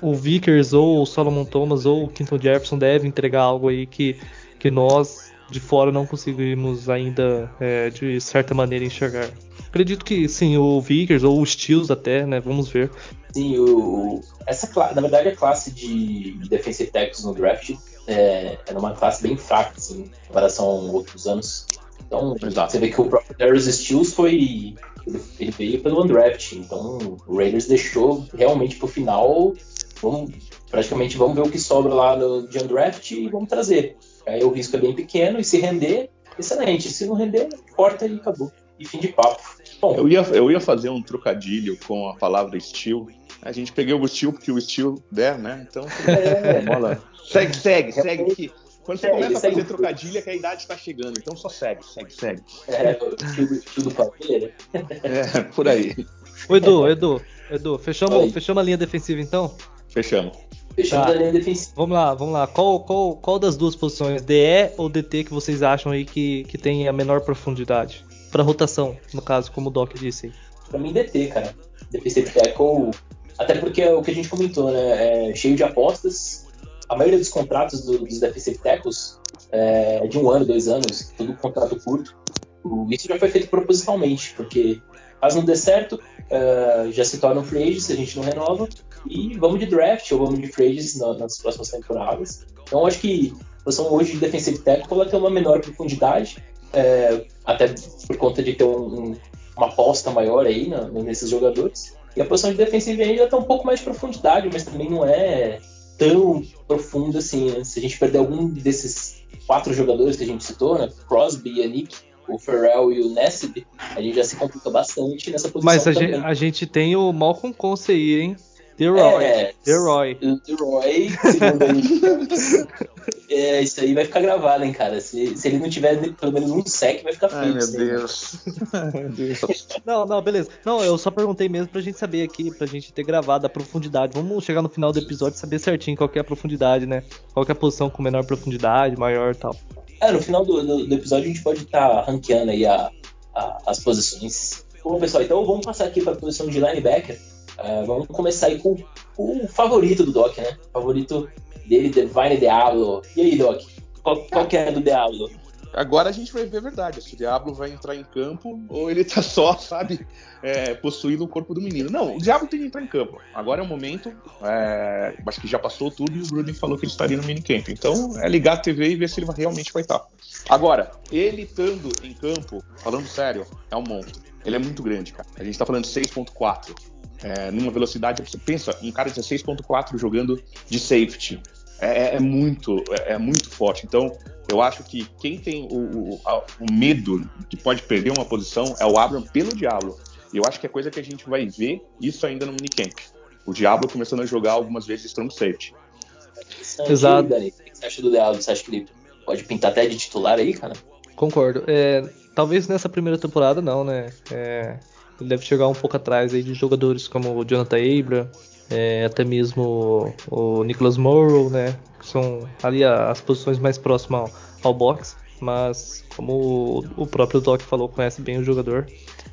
o Vickers ou o Solomon Thomas ou o Quinton Jefferson devem entregar algo aí que, que nós de fora não conseguimos ainda é, de certa maneira enxergar. Acredito que sim, o Vickers ou o Steels até, né? Vamos ver. Sim, o, essa na verdade a classe de, de defensive tackles no draft é, é uma classe bem fraca assim, em comparação a outros anos. Então, Exato. você vê que o próprio Darius Steels foi. Ele veio pelo undraft. Então, o Raiders deixou realmente pro final. Vamos, praticamente vamos ver o que sobra lá no, de undraft e vamos trazer. Aí o risco é bem pequeno e se render, excelente. Se não render, corta e acabou. E fim de papo. Bom, eu ia, eu ia fazer um trocadilho com a palavra steel. A gente pegou o steel porque o steel der, né? Então, é, bola. Segue, segue, segue que quando você é, começa a fazer trocadilha, é que a idade está chegando. Então só segue, segue, segue. É, tudo família. É, por aí. O Edu, Edu, Edu, fechamos, fechamos a linha defensiva então? Fechamos. Fechamos tá. a linha defensiva. Vamos lá, vamos lá. Qual, qual, qual das duas posições, DE ou DT, que vocês acham aí que, que tem a menor profundidade? Para rotação, no caso, como o Doc disse aí. Pra mim, DT, cara. Defensive tackle. Até porque é o que a gente comentou, né? É cheio de apostas, a maioria dos contratos do, dos defensive tackles é de um ano, dois anos, tudo contrato curto. Isso já foi feito propositalmente, porque caso não dê certo, uh, já se torna um free agent a gente não renova, e vamos de draft ou vamos de free agents na, nas próximas temporadas. Então acho que a posição hoje de defensive tackle vai ter uma menor profundidade, é, até por conta de ter um, um, uma aposta maior aí na, nesses jogadores. E a posição de defensive ainda está um pouco mais de profundidade, mas também não é tão profundo assim. Né? Se a gente perder algum desses quatro jogadores que a gente citou, né? Crosby, Yannick, o Ferrell e o Nessib, a gente já se complica bastante nessa posição. Mas a, gente, a gente, tem o Malcolm Conce aí, hein? The Roy. É, The Roy. The Roy, segundo aí. é, isso aí vai ficar gravado, hein, cara. Se, se ele não tiver pelo menos um sec, vai ficar feio. Ai, meu Deus. Ai, meu Deus. Não, não, beleza. Não, eu só perguntei mesmo pra gente saber aqui, pra gente ter gravado a profundidade. Vamos chegar no final do episódio e saber certinho qual é a profundidade, né? Qual é a posição com menor profundidade, maior e tal. É, no final do, do, do episódio a gente pode estar tá ranqueando aí a, a, as posições. Bom, pessoal, então vamos passar aqui para a posição de linebacker. Uh, vamos começar aí com, o favorito do Doc, né? O favorito dele, Divine Diablo. E aí, Doc? Qual, qual que é do Diablo? agora a gente vai ver a verdade. Se o Diablo vai entrar em campo ou ele tá só, sabe, é, possuindo o corpo do menino. Não, o Diablo tem que entrar em campo. Agora é o momento. É, acho que já passou tudo e o Gruden falou que ele estaria no minicamp. Então é ligar a TV e ver se ele realmente vai estar. Agora, ele estando em campo, falando sério, é um monstro. Ele é muito grande, cara. A gente tá falando de 6.4. É, numa velocidade, você pensa, um cara de 6.4 jogando de safety. É, é, muito, é, é, muito forte. Então, eu acho que quem tem o, o, o, medo de pode perder uma posição é o Abram pelo Diablo. E eu acho que é coisa que a gente vai ver isso ainda no minicamp. O Diablo começando a jogar algumas vezes strong safety. Exato. Dani, o que você acha do Diablo? Você acha que ele pode pintar até de titular aí, cara? Concordo. É, talvez nessa primeira temporada não, né? É, ele deve chegar um pouco atrás aí de jogadores como o Jonathan Abram, é, até mesmo o, Nicholas Morrow, né? Que são ali as posições mais próximas ao, ao box. Mas como o, o próprio Doc falou, conhece bem o jogador.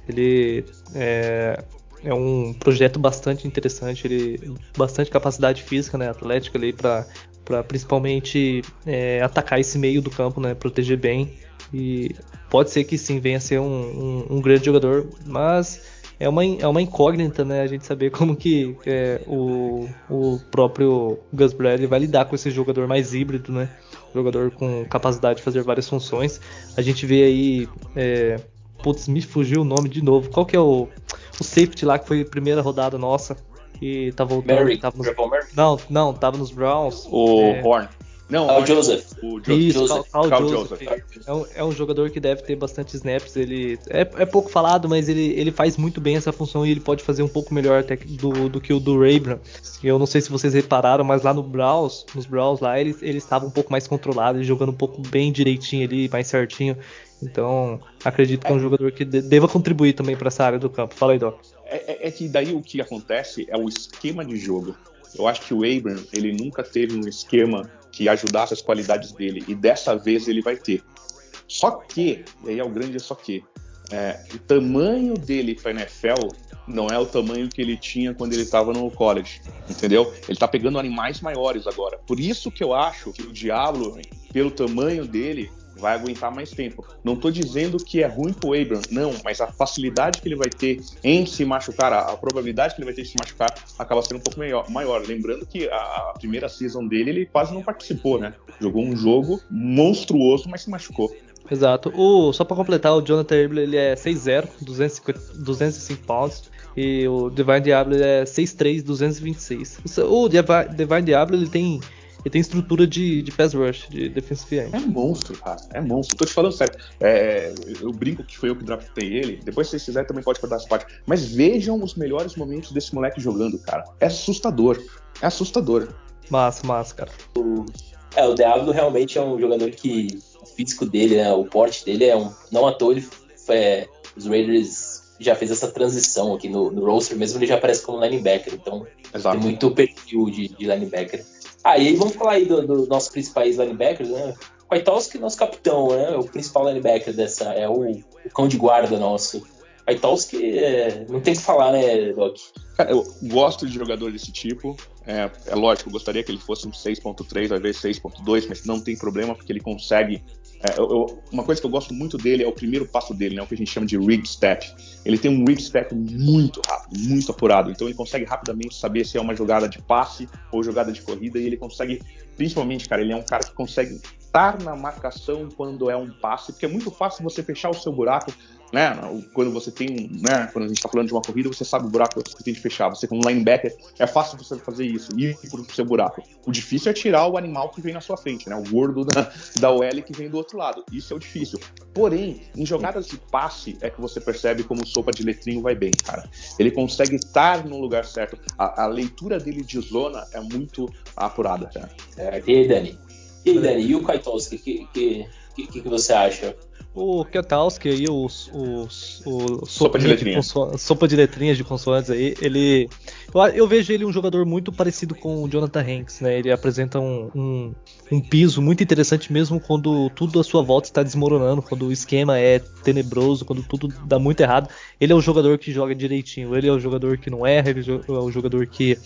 Ele é, é um projeto bastante interessante, ele bastante capacidade física, né, atlética ali para principalmente é, atacar esse meio do campo, né, proteger bem e pode ser que sim venha a ser um, um, um grande jogador, mas é uma, é uma incógnita, né? A gente saber como que é, o, o próprio Gus Bradley vai lidar com esse jogador mais híbrido, né? Jogador com capacidade de fazer várias funções. A gente vê aí. É, putz, me fugiu o nome de novo. Qual que é o, o safety lá que foi a primeira rodada nossa? Que tá voltando. Mary, tava nos, não, não, tava nos Browns. O é, Horn. Não, o Joseph. O jo Isso, Joseph. Carl, Carl Joseph. Joseph. É, um, é, um, jogador que deve ter bastante snaps. Ele é, é, pouco falado, mas ele, ele faz muito bem essa função e ele pode fazer um pouco melhor até do, do que o do Rabram. Eu não sei se vocês repararam, mas lá no Browns, nos Browns lá, ele, ele estava um pouco mais controlado, jogando um pouco bem direitinho ali, mais certinho. Então, acredito que é um jogador que deva contribuir também para essa área do campo. Fala aí, Doc. É, é, é, que daí o que acontece é o esquema de jogo. Eu acho que o Abram, ele nunca teve um esquema que ajudasse as qualidades dele. E dessa vez ele vai ter. Só que, e aí é o grande só que, é, o tamanho dele para NFL não é o tamanho que ele tinha quando ele estava no college, entendeu? Ele está pegando animais maiores agora. Por isso que eu acho que o Diablo, pelo tamanho dele, vai aguentar mais tempo. Não estou dizendo que é ruim pro Abram, não, mas a facilidade que ele vai ter em se machucar, a, a probabilidade que ele vai ter de se machucar acaba sendo um pouco maior. maior. Lembrando que a, a, primeira season dele ele quase não participou, né? Jogou um jogo monstruoso, mas se machucou. Exato. O, só para completar, o Jonathan Abram ele é 6'0, 205 pounds. E o Divine Diablo é 6'3, 226. O Divine Diablo ele tem ele tem estrutura de, de pass rush, de defensive end. É monstro, cara. É monstro. Tô te falando sério. É, eu brinco que foi eu que draftei ele. Depois, se vocês quiserem, também pode cortar essa parte. Mas vejam os melhores momentos desse moleque jogando, cara. É assustador. É assustador. Massa, massa, cara. O, é, o Diablo realmente é um jogador que o físico dele, né, o porte dele é um. Não à toa ele, é, os Raiders já fez essa transição aqui no, no roster mesmo, ele já aparece como linebacker, então Exato. tem muito perfil de, de linebacker. Aí vamos falar aí dos do nossos principais linebackers, né? Kwiatkowski, nosso capitão, né? O principal linebacker dessa, é o, o cão de guarda nosso. Kwiatkowski, é, não tem o que falar, né, Doc? Cara, eu gosto de jogador desse tipo. É, é lógico, eu gostaria que ele fosse um 6.3, às vezes 6.2, mas não tem problema, porque ele consegue é, eu, eu, uma coisa que eu gosto muito dele é o primeiro passo dele, né, o que a gente chama de read step. Ele tem um read step muito rápido, muito apurado, então ele consegue rapidamente saber se é uma jogada de passe ou jogada de corrida, e ele consegue, principalmente, cara, ele é um cara que consegue estar na marcação quando é um passe, porque é muito fácil você fechar o seu buraco né? Quando você tem, né? Quando a gente está falando de uma corrida, você sabe o buraco que tem de fechar. Você como linebacker é fácil você fazer isso, ir pro seu buraco. O difícil é tirar o animal que vem na sua frente, né? O gordo da, da OL que vem do outro lado. Isso é o difícil. Porém, em jogadas de passe é que você percebe como sopa de letrinho vai bem, cara. Ele consegue estar no lugar certo. A, a leitura dele de zona é muito apurada, cara. É, e aí, Dani? E aí, Dani? E o Kaitovski? O que, que, que, que você acha? o Kwiatkowski aí, o, o, o sopa, de letrinhas. De sopa de letrinhas de consoantes aí, ele. Eu, eu, vejo ele um jogador muito parecido com o Jonathan Hanks, né? Ele apresenta um, um, um, piso muito interessante mesmo quando tudo à sua volta está desmoronando, quando o esquema é tenebroso, quando tudo dá muito errado. Ele é o jogador que joga direitinho, ele é o jogador que não erra, ele é o jogador que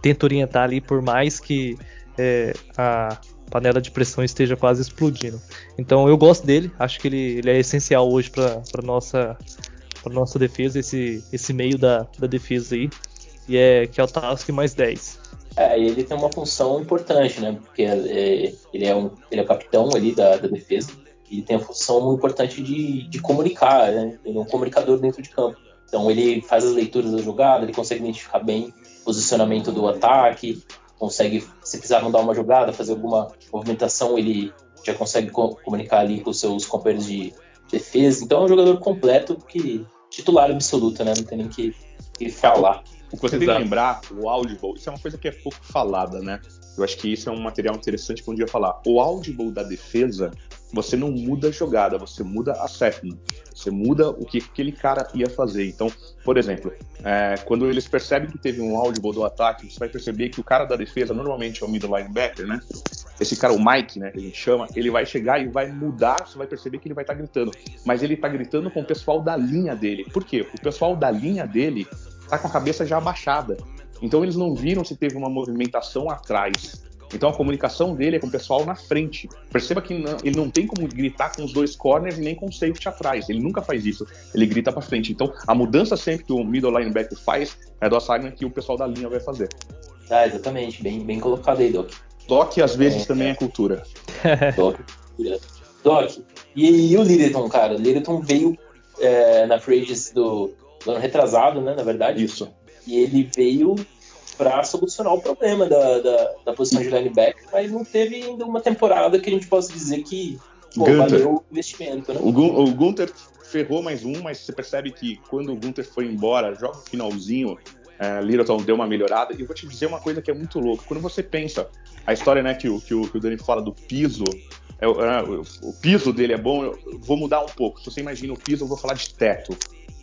tenta orientar ali, por mais que é, a panela de pressão esteja quase explodindo. Então eu gosto dele, acho que ele, ele é essencial hoje para nossa para nossa defesa, esse, esse meio da, da defesa aí, e é que é o Task mais 10. É, ele tem uma função importante, né? Porque é, ele, é um, ele é capitão ali da, da defesa e tem a função muito importante de, de comunicar, né? Ele é um comunicador dentro de campo. Então ele faz as leituras da jogada, ele consegue identificar bem o posicionamento do ataque, consegue, se precisar mandar uma jogada, fazer alguma movimentação, ele já consegue co comunicar ali com os seus companheiros de defesa. Então é um jogador completo que titular absoluto, né? Não tem nem que, que falar. O que você tem que lembrar, o Audible, isso é uma coisa que é pouco falada, né? Eu acho que isso é um material interessante para um dia falar. O Audible da defesa, você não muda a jogada, você muda a setting. Você muda o que aquele cara ia fazer. Então, por exemplo, é, quando eles percebem que teve um audible do ataque, você vai perceber que o cara da defesa, normalmente é o middle linebacker, né? Esse cara, o Mike, né, que a gente chama, ele vai chegar e vai mudar, você vai perceber que ele vai estar tá gritando. Mas ele está gritando com o pessoal da linha dele. Por quê? O pessoal da linha dele tá com a cabeça já abaixada. Então eles não viram se teve uma movimentação atrás. Então a comunicação dele é com o pessoal na frente. Perceba que não, ele não tem como gritar com os dois corners e nem com o safety atrás. Ele nunca faz isso. Ele grita para frente. Então a mudança sempre que o middle linebacker faz é do assignment que o pessoal da linha vai fazer. Ah, exatamente. Bem, bem colocado aí, Doc. Doc às vezes é, também é cultura. Doc. Doc. E, e o Littleton, cara? O Littleton veio é, na free do, do ano retrasado, né? Na verdade. Isso. E ele veio para solucionar o problema da, da, da, posição de linebacker, mas não teve ainda uma temporada que a gente possa dizer que pô, valeu o investimento. Né? O, Gun o Gunter ferrou mais um, mas você percebe que quando o Gunter foi embora, joga o finalzinho, é, Littleton deu uma melhorada. E eu vou te dizer uma coisa que é muito louca. Quando você pensa, a história né, que, o, que, o, que o Dani fala do piso, é, é, o, o, piso dele é bom, eu vou mudar um pouco. Se você imagina o piso, eu vou falar de teto.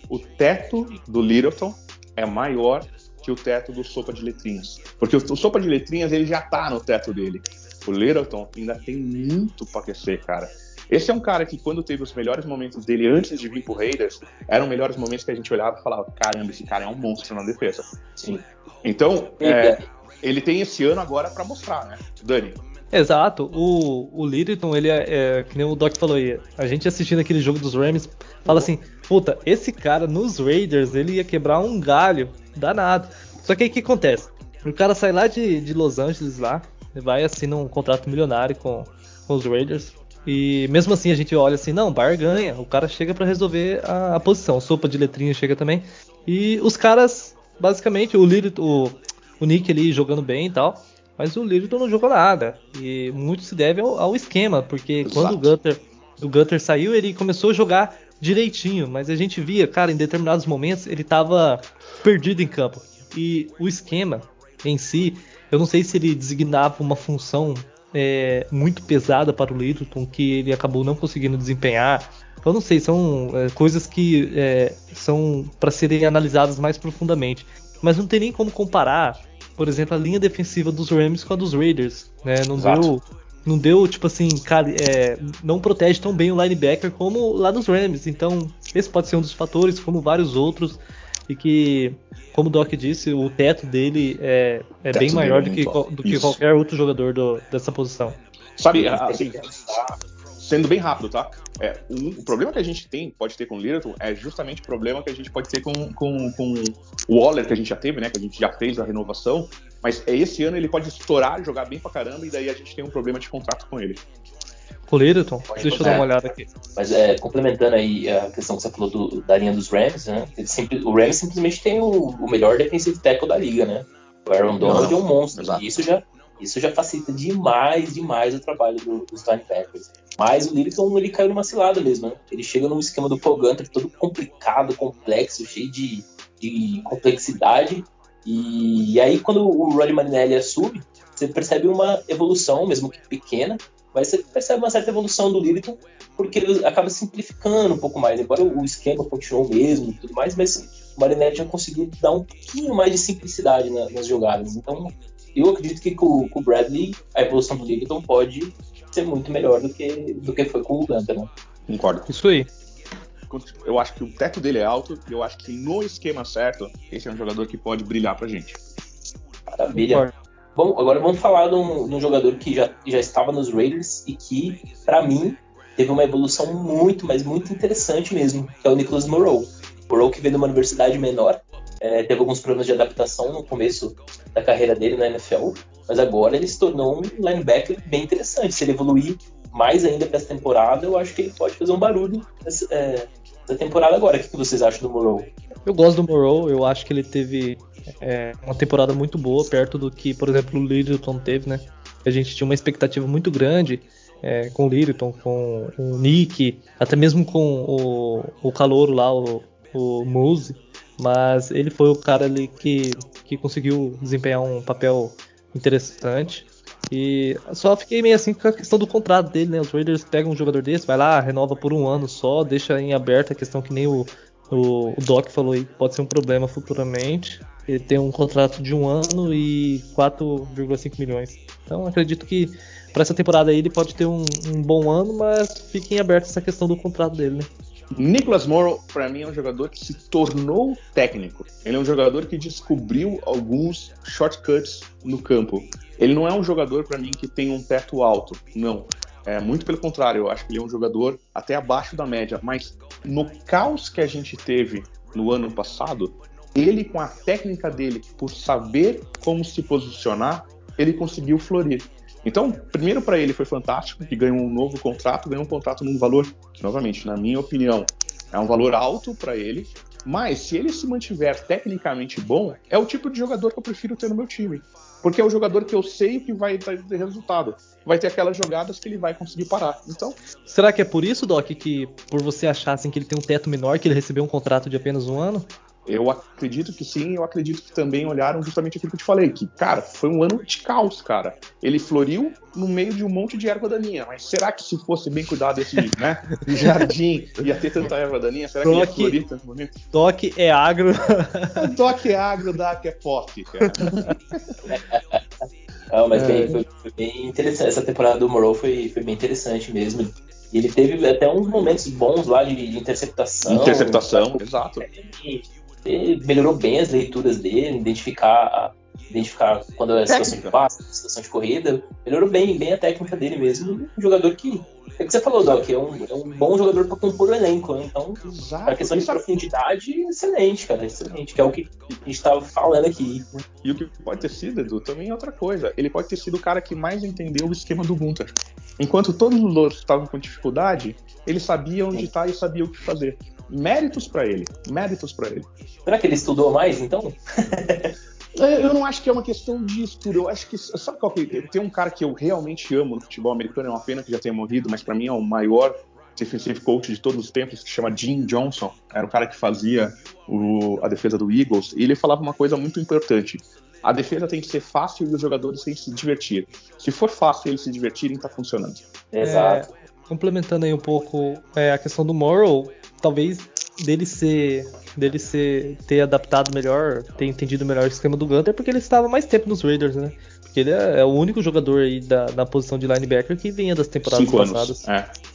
O teto do Littleton é maior que o teto do Sopa de Letrinhas. Porque o, o Sopa de Letrinhas ele já tá no teto dele. O Littleton ainda tem muito para aquecer, cara. Esse é um cara que, quando teve os melhores momentos dele antes de vir pro Raiders, eram melhores momentos que a gente olhava e falava: caramba, esse cara é um monstro na defesa. Sim. Então, é, ele tem esse ano agora para mostrar, né? Dani. Exato, o, o Littleton, ele é, é, que nem o Doc falou aí, a gente assistindo aquele jogo dos Rams, fala assim, puta, esse cara nos Raiders, ele ia quebrar um galho danado. Só que aí o que acontece? O cara sai lá de, de Los Angeles lá, vai assina um contrato milionário com, com os Raiders. E mesmo assim a gente olha assim, não, Bar ganha. O cara chega para resolver a, a, posição. Sopa de letrinha chega também. E os caras, basicamente, o Lirito, o, o Nick ali jogando bem e tal. Mas o Lirito não jogou nada. E muito se deve ao, ao esquema, porque Exato. quando o Gutter, o Gutter saiu, ele começou a jogar direitinho, mas a gente via, cara, em determinados momentos ele estava perdido em campo. E o esquema em si, eu não sei se ele designava uma função é, muito pesada para o Littleton que ele acabou não conseguindo desempenhar. Eu não sei, são é, coisas que é, são para serem analisadas mais profundamente. Mas não tem nem como comparar, por exemplo, a linha defensiva dos Rams com a dos Raiders. Né? Não Exato. deu não deu, tipo assim, cara, é, não protege tão bem o linebacker como lá nos Rams. Então, esse pode ser um dos fatores, como vários outros. E que, como o Doc disse, o teto dele é, é bem maior do que, do que qualquer outro jogador do, dessa posição. Sabe, assim, sendo bem rápido, tá? É, um, o problema que a gente tem, pode ter com o Littleton, é justamente o problema que a gente pode ter com, com, com o Waller, que a gente já teve, né? Que a gente já fez a renovação. Mas é esse ano ele pode estourar, jogar bem pra caramba, e daí a gente tem um problema de contrato com ele. O Littleton? Deixa eu dar uma olhada aqui. Mas é, complementando aí a questão que você falou do, da linha dos Rams, né? Sempre, o Rams simplesmente tem o, o, melhor defensive tackle da liga, né? O Aaron Donald é um monstro. E isso já, isso já facilita demais, demais o trabalho do, dos linebackers. Mas o Littleton, ele caiu numa cilada mesmo, né? Ele chega num esquema do Paul Gunter todo complicado, complexo, cheio de, de complexidade e, e aí, quando o Ronnie Marinelli assume, você percebe uma evolução, mesmo que pequena, mas você percebe uma certa evolução do Littleton, porque ele acaba simplificando um pouco mais, embora o esquema continue o mesmo e tudo mais, mas o Marinelli já conseguiu dar um pouquinho mais de simplicidade na, nas jogadas. Então, eu acredito que com, com, o Bradley, a evolução do Littleton pode ser muito melhor do que, do que foi com o Gunter, né? Concordo. Isso aí eu acho que o teto dele é alto e eu acho que no esquema certo, esse é um jogador que pode brilhar pra gente. Maravilha. Bom, agora vamos falar de um, de um, jogador que já, já estava nos Raiders e que, para mim, teve uma evolução muito, mas muito interessante mesmo, que é o Nicholas Moreau. Moreau que veio de uma universidade menor, é, teve alguns problemas de adaptação no começo da carreira dele na NFL, mas agora ele se tornou um linebacker bem interessante. Se ele evoluir mais ainda para essa temporada, eu acho que ele pode fazer um barulho nessa, é, temporada agora. O que vocês acham do Moreau? Eu gosto do Moreau, eu acho que ele teve é, uma temporada muito boa, perto do que, por exemplo, o Littleton teve, né? A gente tinha uma expectativa muito grande é, com o Littleton, com o Nick, até mesmo com o, o calouro lá, o, o mas ele foi o cara ali que, que conseguiu desempenhar um papel interessante. E só fiquei meio assim com a questão do contrato dele, né? Os Raiders pegam um jogador desse, vai lá, renova por um ano só, deixa em aberto a questão que nem o, o, o Doc falou aí, pode ser um problema futuramente. Ele tem um contrato de um ano e 4,5 milhões. Então acredito que para essa temporada aí ele pode ter um, um bom ano, mas fique em aberto essa questão do contrato dele, né? Nicholas Morrow, para mim, é um jogador que se tornou técnico. Ele é um jogador que descobriu alguns shortcuts no campo. Ele não é um jogador, para mim, que tem um teto alto. Não. É muito pelo contrário, eu acho que ele é um jogador até abaixo da média. Mas no caos que a gente teve no ano passado, ele, com a técnica dele, por saber como se posicionar, ele conseguiu florir. Então, primeiro para ele foi fantástico, que ganhou um novo contrato, ganhou um contrato num valor, que, novamente, na minha opinião, é um valor alto para ele. Mas se ele se mantiver tecnicamente bom, é o tipo de jogador que eu prefiro ter no meu time. Porque é o jogador que eu sei que vai ter resultado. Vai ter aquelas jogadas que ele vai conseguir parar. Então. Será que é por isso, Doc, que por você achar assim, que ele tem um teto menor, que ele recebeu um contrato de apenas um ano? Eu acredito que sim, eu acredito que também olharam justamente aquilo que eu te falei, que, cara, foi um ano de caos, cara. Ele floriu no meio de um monte de erva daninha, mas será que se fosse bem cuidado esse né, jardim, ia ter tanta erva daninha? Será que ia florir tanto bonito? Doc é agro. Doc é agro, Doc é pop, cara. Não, mas bem, é. foi, foi, bem interessante. Essa temporada do Morrow foi, foi bem interessante mesmo. E ele teve até uns momentos bons lá de, de interceptação. Interceptação, exato. Ele melhorou bem as leituras dele, identificar, identificar quando é a situação de passe, situação de corrida. Melhorou bem, bem a técnica dele mesmo. Um jogador que, é que você falou, Doc, é um, é um bom jogador para compor o elenco. Né? Então, Exato. a questão de profundidade, excelente, cara, excelente. Que é o que a gente estava falando aqui. E o que pode ter sido, Edu, também é outra coisa. Ele pode ter sido o cara que mais entendeu o esquema do Gunter. Enquanto todos os outros estavam com dificuldade, ele sabia onde está e sabia o que fazer. Méritos para ele. Méritos para ele. Será que ele estudou mais, então? É, eu não acho que é uma questão de estudo. Eu acho que. Sabe qual que Tem um cara que eu realmente amo no futebol americano, é uma pena que já tenha morrido, mas para mim é o maior defensive coach de todos os tempos, que chama Jim Johnson. Era o cara que fazia o, a defesa do Eagles. E ele falava uma coisa muito importante. A defesa tem que ser fácil e os jogadores têm que se divertir. Se for fácil eles se divertirem, tá funcionando. Exato. É, complementando aí um pouco é, a questão do Moral, talvez dele ser dele ser ter adaptado melhor, ter entendido melhor o esquema do Gunter, porque ele estava mais tempo nos Raiders, né? Porque ele é, é o único jogador aí da, da posição de linebacker que vinha das temporadas Cinco passadas. Anos. É.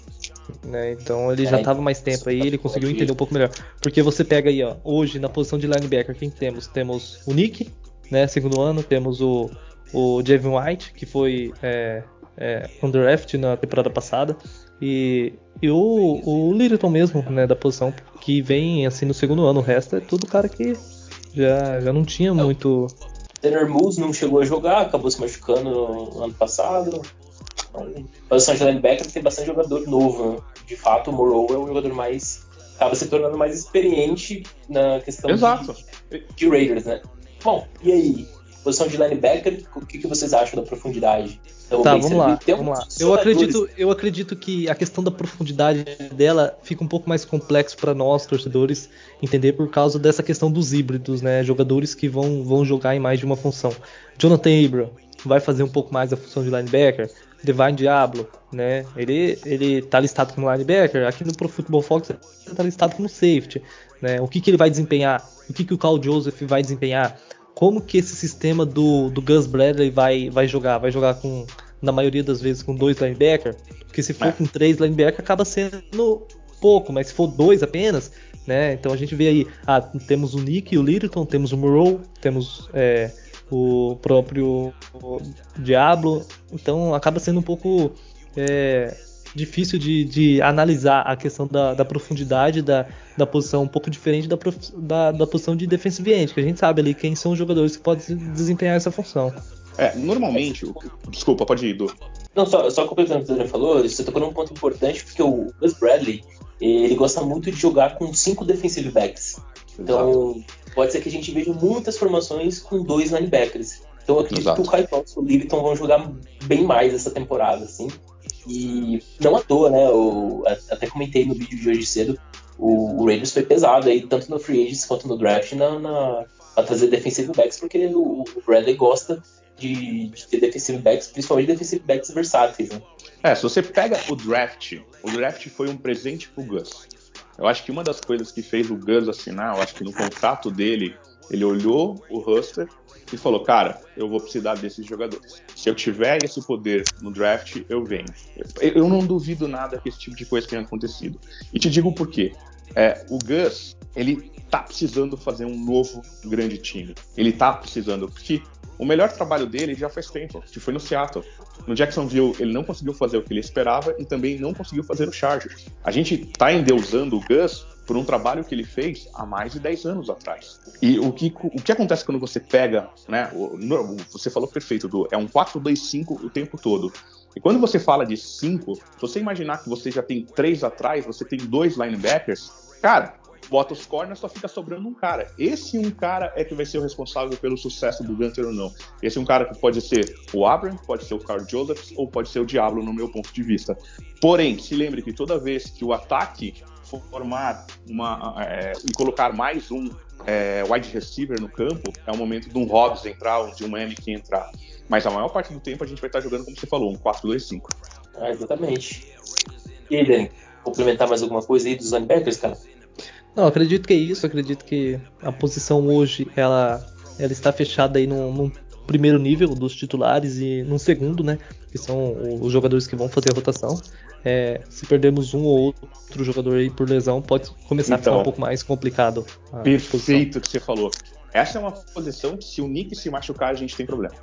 Né? Então ele é, já estava mais tempo aí, ele conseguiu entender um pouco melhor. Porque você pega aí, ó, hoje na posição de linebacker, quem temos? Temos o Nick, né? Segundo ano, temos o, o Javin White, que foi é, é, undraft na temporada passada. E, e o, o Littleton mesmo, né, da posição, que vem assim no segundo ano. O resto é tudo cara que já, já não tinha muito. Tanner Moose não chegou a jogar, acabou se machucando no ano passado. Então, posição de linebacker tem bastante jogador novo. Né? De fato, o Morrow é o jogador mais. acaba se tornando mais experiente na questão Exato. De, de Raiders, né? Bom, e aí? Posição de linebacker, o que, que vocês acham da profundidade? Então, tá, vamos lá, vamos lá. Eu acredito, eu acredito que a questão da profundidade dela fica um pouco mais complexo para nós, torcedores, entender por causa dessa questão dos híbridos, né? Jogadores que vão, vão jogar em mais de uma função. Jonathan Abram vai fazer um pouco mais a função de linebacker. Divine Diablo, né? Ele, ele tá listado como linebacker. Aqui no Pro Football Fox ele tá listado como safety, né? O que, que ele vai desempenhar? O que, que o Carl Joseph vai desempenhar? Como que esse sistema do, do Gus Bradley vai, vai jogar? Vai jogar com, na maioria das vezes, com dois linebackers? Porque se for é. com três linebackers, acaba sendo pouco, mas se for dois apenas, né? Então a gente vê aí, ah, temos o Nick e o Littleton, temos o Moreau, temos é, o, o próprio Diablo. Então acaba sendo um pouco é, difícil de, de, analisar a questão da, da profundidade da, da, posição, um pouco diferente da, da, da, posição de defensive end, que a gente sabe ali quem são os jogadores que podem desempenhar essa função. É, normalmente, desculpa, pode ir, Edu. Não, só, só completando o que o André falou, você tocou num ponto importante, porque o Gus Bradley, ele gosta muito de jogar com cinco defensive backs. Então, Exato. pode ser que a gente veja muitas formações com dois linebackers. Então, eu acredito Exato. que o Kai e o Liviton vão jogar bem mais essa temporada, assim. E não à toa, né? Eu até comentei no vídeo de hoje cedo, o, Raiders foi pesado aí, tanto no free agents quanto no draft, na, na, a trazer defensive backs, porque o, o Bradley gosta de, de, ter defensive backs, principalmente defensive backs versáteis, né? É, se você pega o draft, o draft foi um presente pro Gus. Eu acho que uma das coisas que fez o Gus assinar, eu acho que no contrato dele, ele olhou o roster e falou: Cara, eu vou precisar desses jogadores. Se eu tiver esse poder no draft, eu venho. Eu não duvido nada que esse tipo de coisa tenha acontecido. E te digo por quê. É, o Gus, ele tá precisando fazer um novo grande time. Ele tá precisando, porque o melhor trabalho dele já faz tempo, que foi no Seattle. No Jacksonville, ele não conseguiu fazer o que ele esperava e também não conseguiu fazer o Chargers. A gente tá endeusando o Gus por um trabalho que ele fez há mais de 10 anos atrás. E o que, o que acontece quando você pega, né? Você falou perfeito, do é um 4-2-5 o tempo todo. E quando você fala de 5, se você imaginar que você já tem três atrás, você tem dois linebackers, cara, bota os corners, só fica sobrando um cara. Esse um cara é que vai ser o responsável pelo sucesso do Gunter ou não. Esse um cara que pode ser o Abram, pode ser o Carl Joseph ou pode ser o Diablo, no meu ponto de vista. Porém, se lembre que toda vez que o ataque formar uma é, e colocar mais um é, wide receiver no campo, é o momento de um Hobbs entrar, ou de um Emick entrar. Mas a maior parte do tempo a gente vai estar jogando, como você falou, um 4-2-5. Ah, exatamente. E aí, Dani, complementar mais alguma coisa aí dos linebackers, cara? Não, acredito que é isso. Acredito que a posição hoje ela, ela está fechada aí num, num primeiro nível dos titulares e num segundo, né? Que são os jogadores que vão fazer a rotação. É, se perdermos um ou outro jogador aí por lesão, pode começar então, a ficar um então, pouco mais complicado. Perfeito que você falou. Essa é uma posição que se o Nick se machucar, a gente tem problema.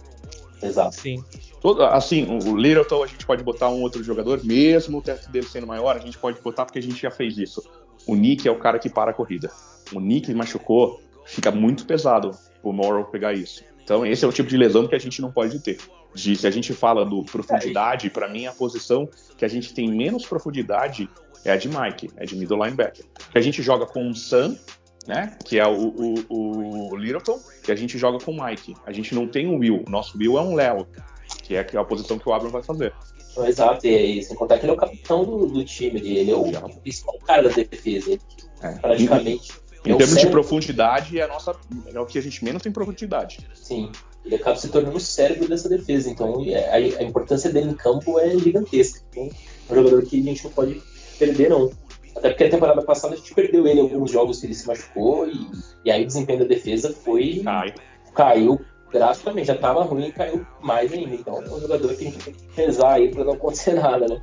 Exato. Sim. Todo, assim, o Littleton a gente pode botar um outro jogador, mesmo o teto dele sendo maior, a gente pode botar porque a gente já fez isso. O Nick é o cara que para a corrida. O Nick machucou, fica muito pesado o Morrow pegar isso. Então, esse é o tipo de lesão que a gente não pode ter. De, se a gente fala do profundidade, para mim a posição que a gente tem menos profundidade é a de Mike, é de middle linebacker. Que a gente joga com o Sam, né, que é o, o, o Littleton, e a gente joga com o Mike. A gente não tem o Will, o nosso Will é um Léo, que é a posição que o Abram vai fazer. Exato, e sem contar que ele é o capitão do, do time, ele é o principal cara da defesa, é. praticamente. Em, termos de profundidade, é, a nossa, é o que a gente menos tem profundidade. Sim, ele acaba se tornando o cérebro dessa defesa, então é, a, a importância dele em campo é gigantesca. Então, é um jogador que a gente não pode perder, não. Até porque a temporada passada a gente perdeu ele em alguns jogos que ele se machucou e, e aí o desempenho da defesa foi. Cai. Caiu drasticamente, já tava ruim e caiu mais ainda. Então é um jogador que a gente tem que rezar aí pra não acontecer nada, né?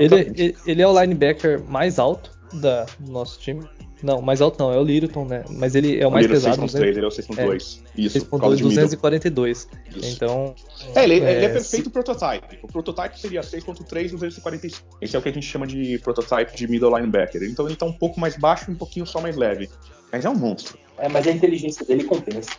ele, ele é o linebacker mais alto da, do nosso time. Não, mais alto não, é o Littleton, né? Mas ele é o, o mais pesado. 6.3, ele é o 6.2. É, Isso, 6.2, 242. Isso. Então. É, ele, é, ele é perfeito se... prototype. O prototype seria 6.3, 245. Esse é o que a gente chama de prototype de middle linebacker. Então ele tá um pouco mais baixo e um pouquinho só mais leve. Mas é um monstro. É, mas a inteligência dele compensa.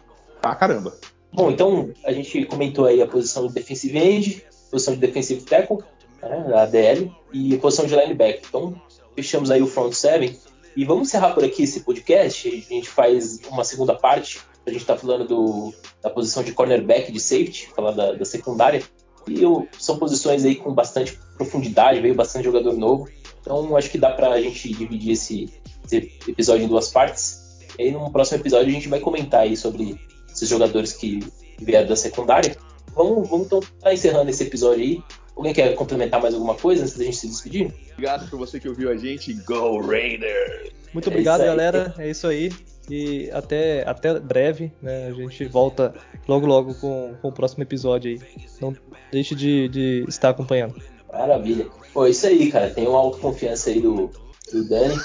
Ah, caramba. Bom, então a gente comentou aí a posição de defensive end, posição de defensive tackle, né, a DL, e a posição de linebacker. Então fechamos aí o front seven. E vamos encerrar por aqui esse podcast. A gente faz uma segunda parte. A gente está falando do, da posição de cornerback de safety, falar da, da secundária. E eu, são posições aí com bastante profundidade, veio bastante jogador novo. Então acho que dá para a gente dividir esse, esse episódio em duas partes. E aí no próximo episódio a gente vai comentar aí sobre esses jogadores que vieram da secundária. Vamos, vamos então tá encerrando esse episódio aí. Alguém quer complementar mais alguma coisa antes da gente se despedir? Obrigado por você que ouviu a gente. Go Raiders! Muito obrigado, é galera. É isso aí. E até, até breve, né? A gente volta logo logo com, com o próximo episódio aí. Não deixe de, de estar acompanhando. Maravilha. Pô, isso aí, cara. Tem uma autoconfiança aí do, do Dani,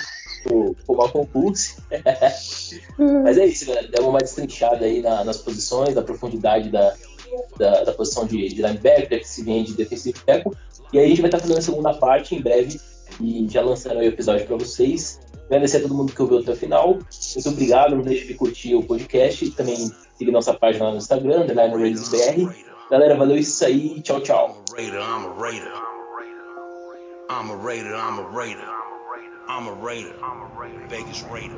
o, o Malcolm Pulse. Mas é isso, galera. Deu uma destrinchada aí na, nas posições, da profundidade da, da, da posição de, de linebacker, que se vem de defensive. E aí a gente vai estar fazendo a segunda parte em breve e já lançando o episódio para vocês. Agradecer a todo mundo que ouviu até o final. Muito obrigado. Não deixe de curtir o podcast. Também siga nossa página lá no Instagram, BR. Galera, valeu isso aí. Tchau, tchau. I'm a Raider. I'm a Raider. I'm a Raider. I'm a Raider. Vegas Raider.